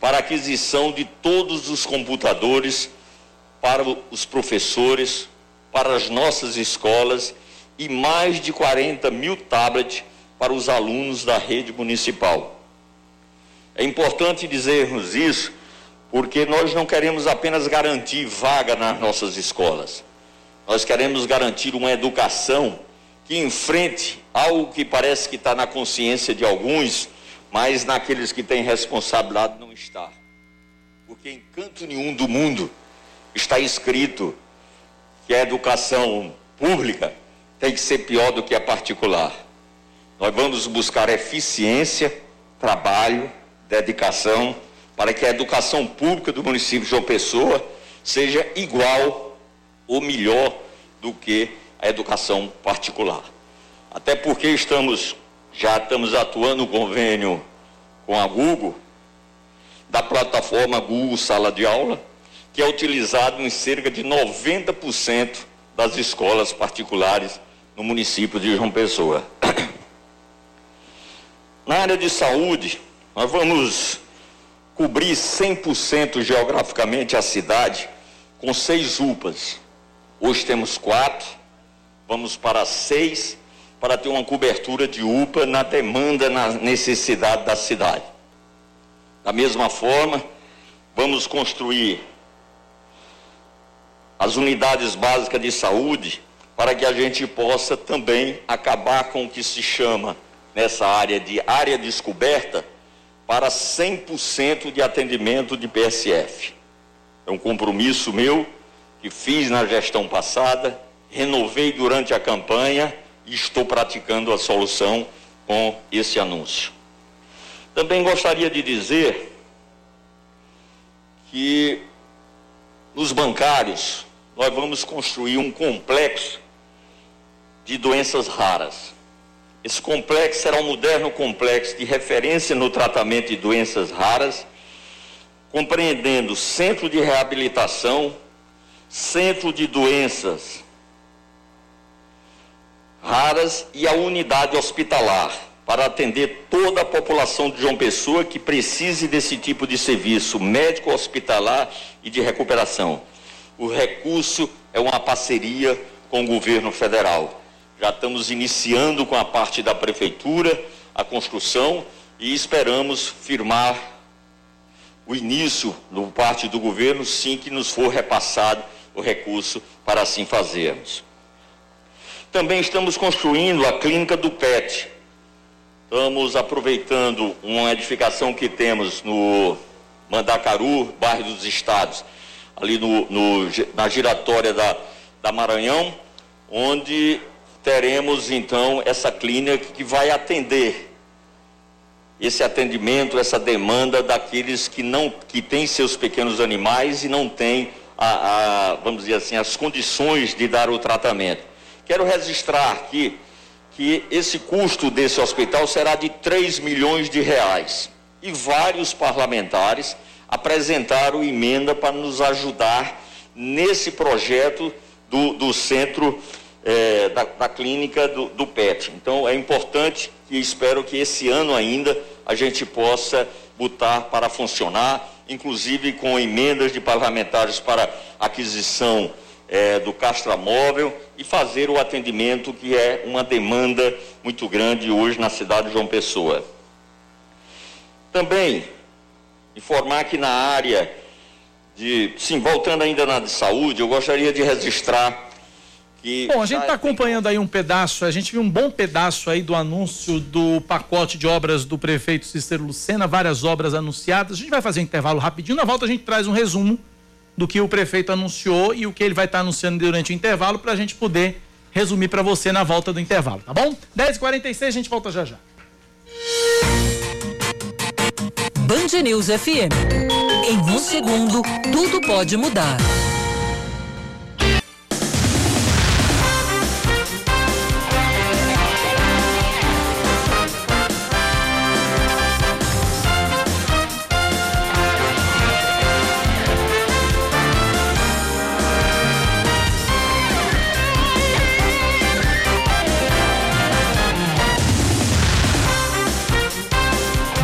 para aquisição de todos os computadores para os professores, para as nossas escolas e mais de 40 mil tablets para os alunos da rede municipal. É importante dizermos isso porque nós não queremos apenas garantir vaga nas nossas escolas. Nós queremos garantir uma educação que enfrente algo que parece que está na consciência de alguns, mas naqueles que têm responsabilidade não está. Porque em canto nenhum do mundo está escrito que a educação pública tem que ser pior do que a particular. Nós vamos buscar eficiência, trabalho, dedicação, para que a educação pública do município de João Pessoa seja igual ou melhor do que a educação particular. Até porque estamos, já estamos atuando no convênio com a Google, da plataforma Google Sala de Aula, que é utilizado em cerca de 90% das escolas particulares no município de João Pessoa. Na área de saúde, nós vamos cobrir 100% geograficamente a cidade com seis UPAs. Hoje temos quatro, vamos para seis, para ter uma cobertura de UPA na demanda, na necessidade da cidade. Da mesma forma, vamos construir as unidades básicas de saúde para que a gente possa também acabar com o que se chama nessa área de área descoberta para 100% de atendimento de PSF. É um compromisso meu que fiz na gestão passada, renovei durante a campanha e estou praticando a solução com esse anúncio. Também gostaria de dizer que nos bancários nós vamos construir um complexo de doenças raras. Esse complexo será um moderno complexo de referência no tratamento de doenças raras, compreendendo centro de reabilitação, centro de doenças raras e a unidade hospitalar, para atender toda a população de João Pessoa que precise desse tipo de serviço médico hospitalar e de recuperação. O recurso é uma parceria com o governo federal. Já estamos iniciando com a parte da prefeitura a construção e esperamos firmar o início no parte do governo, sim que nos for repassado o recurso para assim fazermos. Também estamos construindo a clínica do PET. Estamos aproveitando uma edificação que temos no Mandacaru, bairro dos Estados, ali no, no, na giratória da, da Maranhão, onde teremos então essa clínica que vai atender esse atendimento, essa demanda daqueles que não que têm seus pequenos animais e não têm a, a, vamos dizer assim as condições de dar o tratamento. Quero registrar aqui que esse custo desse hospital será de 3 milhões de reais e vários parlamentares apresentaram emenda para nos ajudar nesse projeto do, do centro é, da, da, clínica do, do, PET. Então é importante e espero que esse ano ainda a gente possa botar para funcionar, inclusive com emendas de parlamentares para aquisição é, do castramóvel e fazer o atendimento que é uma demanda muito grande hoje na cidade de João Pessoa. Também informar que na área de, sim, voltando ainda na de saúde, eu gostaria de registrar que. Bom, a gente está acompanhando aí um pedaço, a gente viu um bom pedaço aí do anúncio do pacote de obras do prefeito Cícero Lucena, várias obras anunciadas. A gente vai fazer um intervalo rapidinho, na volta a gente traz um resumo do que o prefeito anunciou e o que ele vai estar tá anunciando durante o intervalo para a gente poder resumir para você na volta do intervalo, tá bom? 10h46, a gente volta já já. Band News FM. Em um segundo, tudo pode mudar.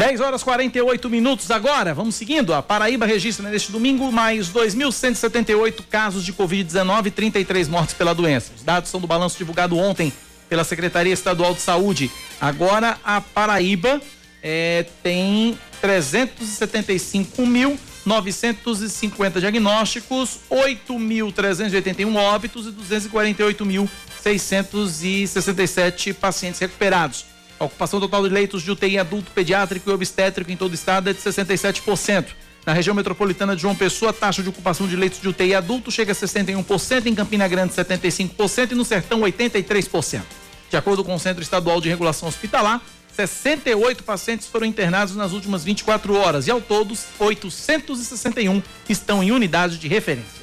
10 horas 48 minutos agora. Vamos seguindo. A Paraíba registra neste domingo mais 2.178 casos de Covid-19 e 33 mortes pela doença. Os dados são do balanço divulgado ontem pela Secretaria Estadual de Saúde. Agora a Paraíba é, tem 375.950 diagnósticos, 8.381 óbitos e 248.667 pacientes recuperados. A ocupação total de leitos de UTI adulto, pediátrico e obstétrico em todo o estado é de 67%. Na região metropolitana de João Pessoa, a taxa de ocupação de leitos de UTI adulto chega a 61%, em Campina Grande 75% e no Sertão 83%. De acordo com o Centro Estadual de Regulação Hospitalar, 68 pacientes foram internados nas últimas 24 horas e ao todo 861 estão em unidade de referência.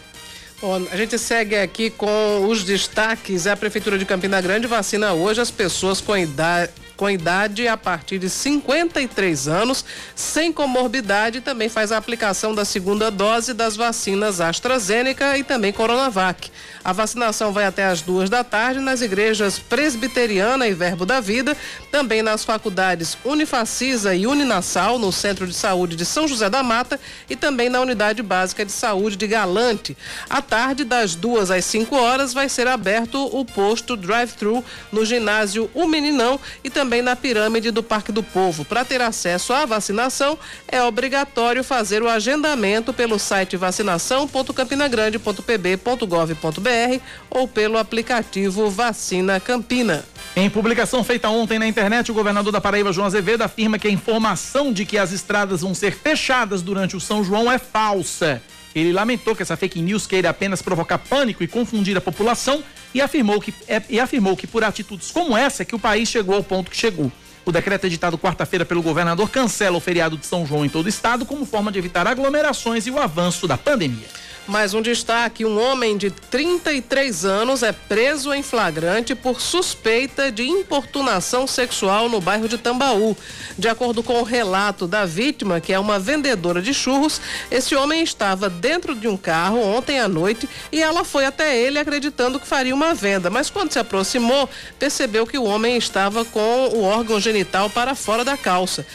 Bom, a gente segue aqui com os destaques. A Prefeitura de Campina Grande vacina hoje as pessoas com idade com idade a partir de 53 anos, sem comorbidade, também faz a aplicação da segunda dose das vacinas AstraZeneca e também Coronavac. A vacinação vai até as duas da tarde nas igrejas Presbiteriana e Verbo da Vida, também nas faculdades Unifacisa e Uninasal, no Centro de Saúde de São José da Mata e também na Unidade Básica de Saúde de Galante. À tarde, das duas às 5 horas, vai ser aberto o posto drive-thru no ginásio O Meninão e também na pirâmide do Parque do Povo. Para ter acesso à vacinação, é obrigatório fazer o agendamento pelo site vacinação.campinagrande.pb.gov.br ou pelo aplicativo Vacina Campina. Em publicação feita ontem na internet, o governador da Paraíba, João Azevedo, afirma que a informação de que as estradas vão ser fechadas durante o São João é falsa. Ele lamentou que essa fake news queira apenas provocar pânico e confundir a população e afirmou que, é, e afirmou que por atitudes como essa é que o país chegou ao ponto que chegou. O decreto editado quarta-feira pelo governador cancela o feriado de São João em todo o estado como forma de evitar aglomerações e o avanço da pandemia. Mais um destaque: um homem de 33 anos é preso em flagrante por suspeita de importunação sexual no bairro de Tambaú. De acordo com o relato da vítima, que é uma vendedora de churros, esse homem estava dentro de um carro ontem à noite e ela foi até ele acreditando que faria uma venda. Mas quando se aproximou, percebeu que o homem estava com o órgão genital para fora da calça.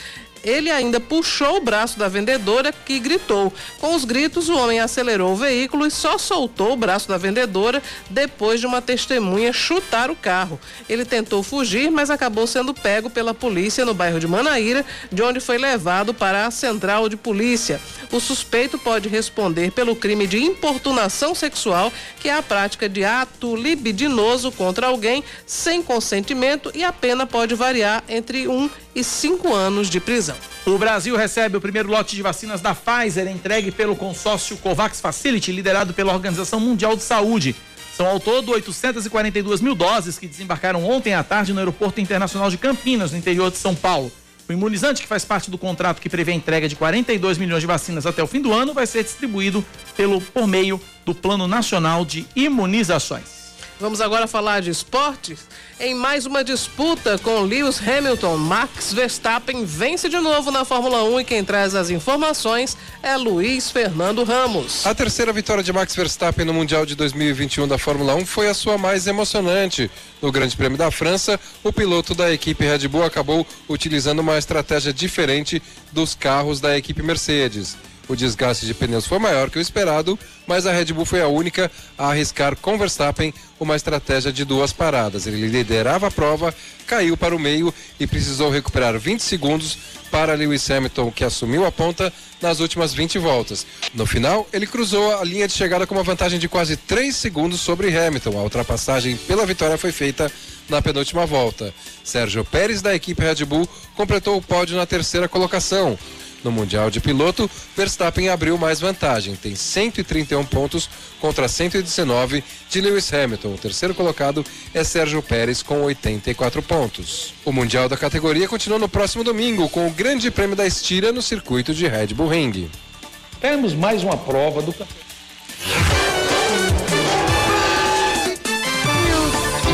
Ele ainda puxou o braço da vendedora que gritou. Com os gritos, o homem acelerou o veículo e só soltou o braço da vendedora depois de uma testemunha chutar o carro. Ele tentou fugir, mas acabou sendo pego pela polícia no bairro de Manaíra, de onde foi levado para a central de polícia. O suspeito pode responder pelo crime de importunação sexual, que é a prática de ato libidinoso contra alguém sem consentimento e a pena pode variar entre um e cinco anos de prisão. O Brasil recebe o primeiro lote de vacinas da Pfizer entregue pelo consórcio COVAX Facility, liderado pela Organização Mundial de Saúde. São ao todo 842 mil doses que desembarcaram ontem à tarde no Aeroporto Internacional de Campinas, no interior de São Paulo. O imunizante, que faz parte do contrato que prevê a entrega de 42 milhões de vacinas até o fim do ano, vai ser distribuído pelo, por meio do Plano Nacional de Imunizações. Vamos agora falar de esportes. Em mais uma disputa com Lewis Hamilton, Max Verstappen vence de novo na Fórmula 1 e quem traz as informações é Luiz Fernando Ramos. A terceira vitória de Max Verstappen no Mundial de 2021 da Fórmula 1 foi a sua mais emocionante. No Grande Prêmio da França, o piloto da equipe Red Bull acabou utilizando uma estratégia diferente dos carros da equipe Mercedes. O desgaste de pneus foi maior que o esperado, mas a Red Bull foi a única a arriscar com Verstappen uma estratégia de duas paradas. Ele liderava a prova, caiu para o meio e precisou recuperar 20 segundos para Lewis Hamilton, que assumiu a ponta nas últimas 20 voltas. No final, ele cruzou a linha de chegada com uma vantagem de quase 3 segundos sobre Hamilton. A ultrapassagem pela vitória foi feita na penúltima volta. Sérgio Pérez, da equipe Red Bull, completou o pódio na terceira colocação. No Mundial de Piloto, Verstappen abriu mais vantagem, tem 131 pontos contra 119 de Lewis Hamilton. O terceiro colocado é Sérgio Pérez com 84 pontos. O Mundial da categoria continua no próximo domingo com o Grande Prêmio da Estíria no circuito de Red Bull Ring. Temos mais uma prova do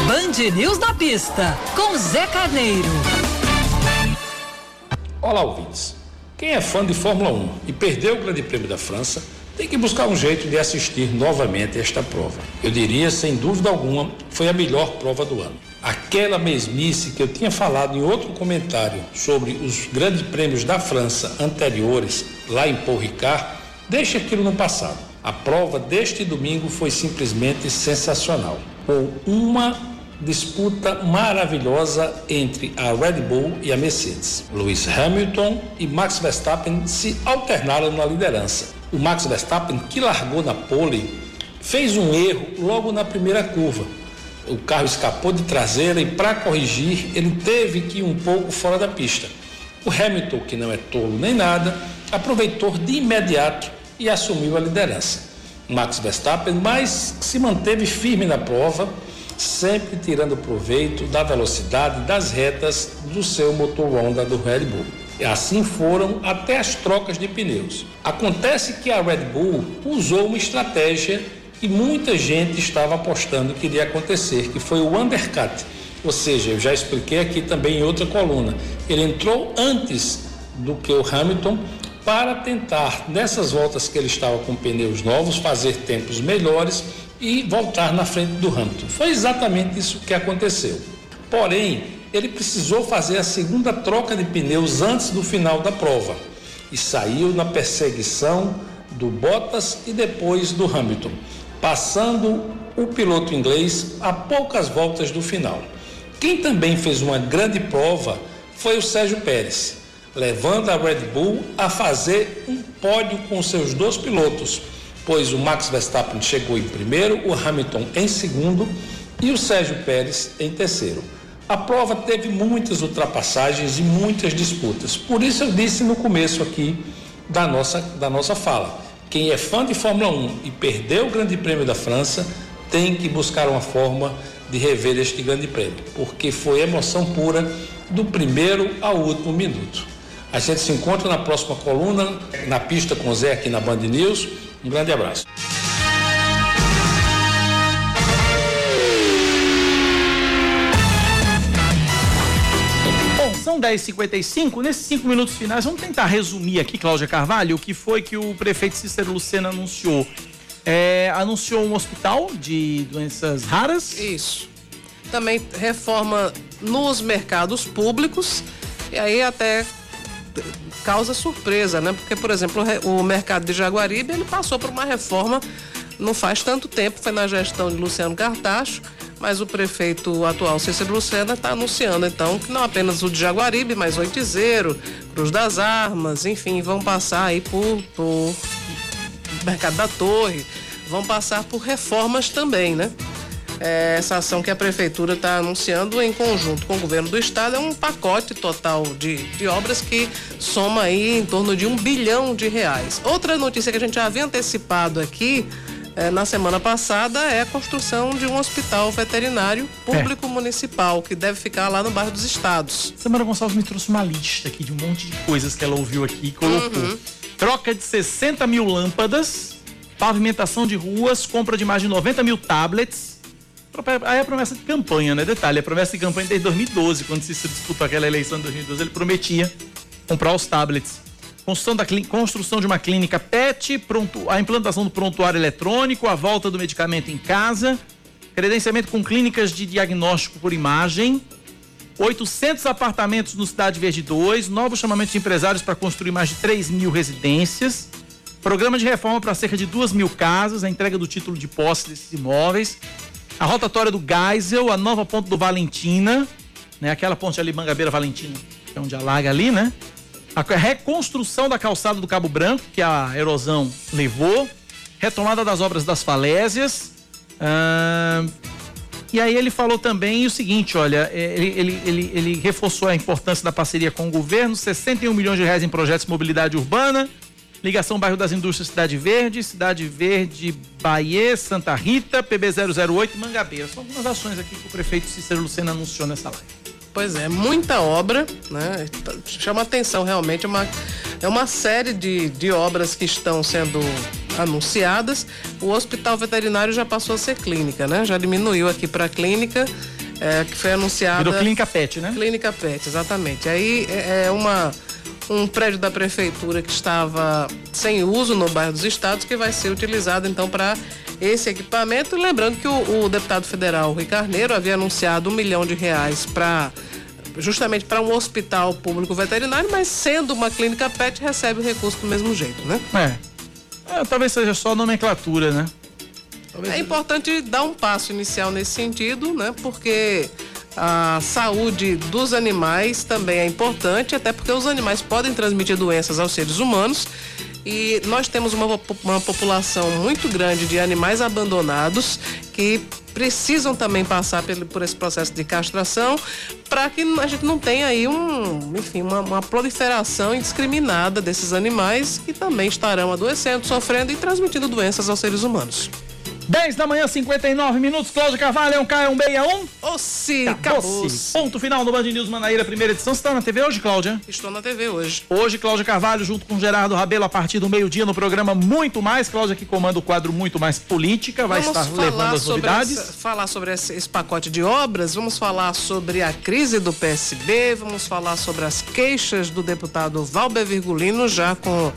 Band News na pista com Zé Carneiro. Olá, ouvintes. Quem é fã de Fórmula 1 e perdeu o Grande Prêmio da França tem que buscar um jeito de assistir novamente esta prova. Eu diria, sem dúvida alguma, foi a melhor prova do ano. Aquela mesmice que eu tinha falado em outro comentário sobre os grandes prêmios da França anteriores, lá em Paul Ricard, deixa aquilo no passado. A prova deste domingo foi simplesmente sensacional. Com uma disputa maravilhosa entre a Red Bull e a Mercedes. Lewis Hamilton e Max Verstappen se alternaram na liderança. O Max Verstappen, que largou na pole, fez um erro logo na primeira curva. O carro escapou de traseira e, para corrigir, ele teve que ir um pouco fora da pista. O Hamilton, que não é tolo nem nada, aproveitou de imediato e assumiu a liderança. Max Verstappen, mas se manteve firme na prova sempre tirando proveito da velocidade das retas do seu motor Honda do Red Bull. E assim foram até as trocas de pneus. Acontece que a Red Bull usou uma estratégia que muita gente estava apostando que iria acontecer, que foi o undercut, Ou seja, eu já expliquei aqui também em outra coluna. Ele entrou antes do que o Hamilton para tentar, nessas voltas que ele estava com pneus novos, fazer tempos melhores e voltar na frente do Hamilton. Foi exatamente isso que aconteceu. Porém, ele precisou fazer a segunda troca de pneus antes do final da prova e saiu na perseguição do Bottas e depois do Hamilton, passando o piloto inglês a poucas voltas do final. Quem também fez uma grande prova foi o Sérgio Pérez, levando a Red Bull a fazer um pódio com seus dois pilotos, pois o Max Verstappen chegou em primeiro, o Hamilton em segundo e o Sérgio Pérez em terceiro. A prova teve muitas ultrapassagens e muitas disputas. Por isso eu disse no começo aqui da nossa, da nossa fala. Quem é fã de Fórmula 1 e perdeu o Grande Prêmio da França tem que buscar uma forma de rever este Grande Prêmio, porque foi emoção pura do primeiro ao último minuto. A gente se encontra na próxima coluna, na pista com o Zé aqui na Band News. Um grande abraço. São 10h55. Nesses cinco minutos finais, vamos tentar resumir aqui, Cláudia Carvalho, o que foi que o prefeito Cícero Lucena anunciou. É, anunciou um hospital de doenças raras. Isso. Também reforma nos mercados públicos. E aí até causa surpresa, né? Porque, por exemplo, o mercado de Jaguaribe, ele passou por uma reforma não faz tanto tempo, foi na gestão de Luciano Cartacho mas o prefeito atual, Cícero Lucena, está anunciando então que não apenas o de Jaguaribe, mas Oitizeiro, Cruz das Armas, enfim, vão passar aí por, por Mercado da Torre, vão passar por reformas também, né? É, essa ação que a prefeitura está anunciando em conjunto com o governo do estado é um pacote total de, de obras que soma aí em torno de um bilhão de reais. Outra notícia que a gente já havia antecipado aqui é, na semana passada é a construção de um hospital veterinário público é. municipal que deve ficar lá no bairro dos Estados. Samara Gonçalves me trouxe uma lista aqui de um monte de coisas que ela ouviu aqui e colocou. Uhum. Troca de 60 mil lâmpadas, pavimentação de ruas, compra de mais de 90 mil tablets. Aí é a promessa de campanha, né? Detalhe, a promessa de campanha desde 2012, quando se disputou aquela eleição de 2012, ele prometia comprar os tablets construção, da, construção de uma clínica PET, pronto, a implantação do prontuário eletrônico, a volta do medicamento em casa, credenciamento com clínicas de diagnóstico por imagem, 800 apartamentos no Cidade Verde 2, novos chamamentos de empresários para construir mais de 3 mil residências, programa de reforma para cerca de 2 mil casas, a entrega do título de posse desses imóveis, a rotatória do Geisel, a nova ponte do Valentina, né, aquela ponte ali, Mangabeira Valentina, que é onde alaga ali, né? a reconstrução da calçada do Cabo Branco, que a erosão levou, retomada das obras das falésias. Ah, e aí ele falou também o seguinte, olha, é, ele, ele, ele, ele, reforçou a importância da parceria com o governo, 61 milhões de reais em projetos de mobilidade urbana, ligação bairro das indústrias Cidade Verde, Cidade Verde, Bahia, Santa Rita, PB 008 Mangabeira. São algumas ações aqui que o prefeito Cícero Lucena anunciou nessa live. Pois é, muita obra, né? Chama atenção realmente, é uma, é uma série de, de obras que estão sendo anunciadas. O hospital veterinário já passou a ser clínica, né? Já diminuiu aqui para clínica, é, que foi anunciada. Virou clínica PET, né? Clínica PET, exatamente. Aí é, é uma um prédio da prefeitura que estava sem uso no bairro dos Estados, que vai ser utilizado então para esse equipamento. Lembrando que o, o, deputado federal Rui Carneiro havia anunciado um milhão de reais para justamente para um hospital público veterinário, mas sendo uma clínica PET, recebe o recurso do mesmo jeito, né? É. é talvez seja só nomenclatura, né? Talvez é importante dar um passo inicial nesse sentido, né? Porque a saúde dos animais também é importante, até porque os animais podem transmitir doenças aos seres humanos e nós temos uma, uma população muito grande de animais abandonados que precisam também passar por, esse processo de castração para que a gente não tenha aí um, enfim, uma, uma, proliferação indiscriminada desses animais que também estarão adoecendo, sofrendo e transmitindo doenças aos seres humanos. 10 da manhã, 59 minutos. Cláudia Carvalho, é um K, é um B, é um? Ossi, acabou. Ponto final no Band News Manaíra, primeira edição. Você está na TV hoje, Cláudia? Estou na TV hoje. Hoje, Cláudia Carvalho, junto com Gerardo Rabelo, a partir do meio-dia, no programa Muito Mais. Cláudia que comanda o quadro Muito Mais Política, vai Vamos estar levando as novidades. essa- falar sobre esse, esse pacote de obras, vamos falar sobre a crise do PSB, vamos falar sobre as queixas do deputado Valber Virgulino, já com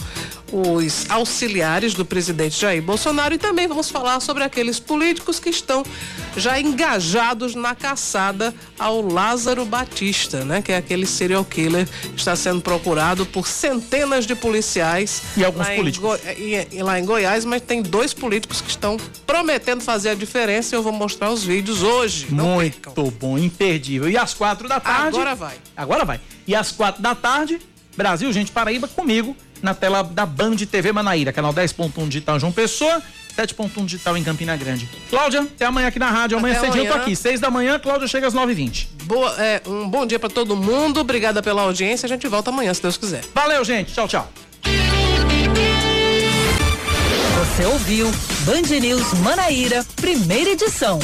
os auxiliares do presidente Jair Bolsonaro, e também vamos falar sobre aqueles políticos que estão já engajados na caçada ao Lázaro Batista, né? Que é aquele serial killer que está sendo procurado por centenas de policiais. E alguns lá em políticos. Go- lá em Goiás, mas tem dois políticos que estão prometendo fazer a diferença e eu vou mostrar os vídeos hoje. Não Muito bom, imperdível. E às quatro da tarde. Agora vai. Agora vai. E às quatro da tarde, Brasil, gente, Paraíba comigo, na tela da Band TV Manaíra, canal 10.1 digital João Pessoa, 7.1 digital em Campina Grande. Cláudia, até amanhã aqui na rádio. Amanhã Até cedinho eu tô amanhã. aqui. Seis da manhã, Cláudia chega às 9h20. Boa, é, um bom dia para todo mundo. Obrigada pela audiência. A gente volta amanhã, se Deus quiser. Valeu, gente. Tchau, tchau. Você ouviu Band News Manaíra, primeira edição.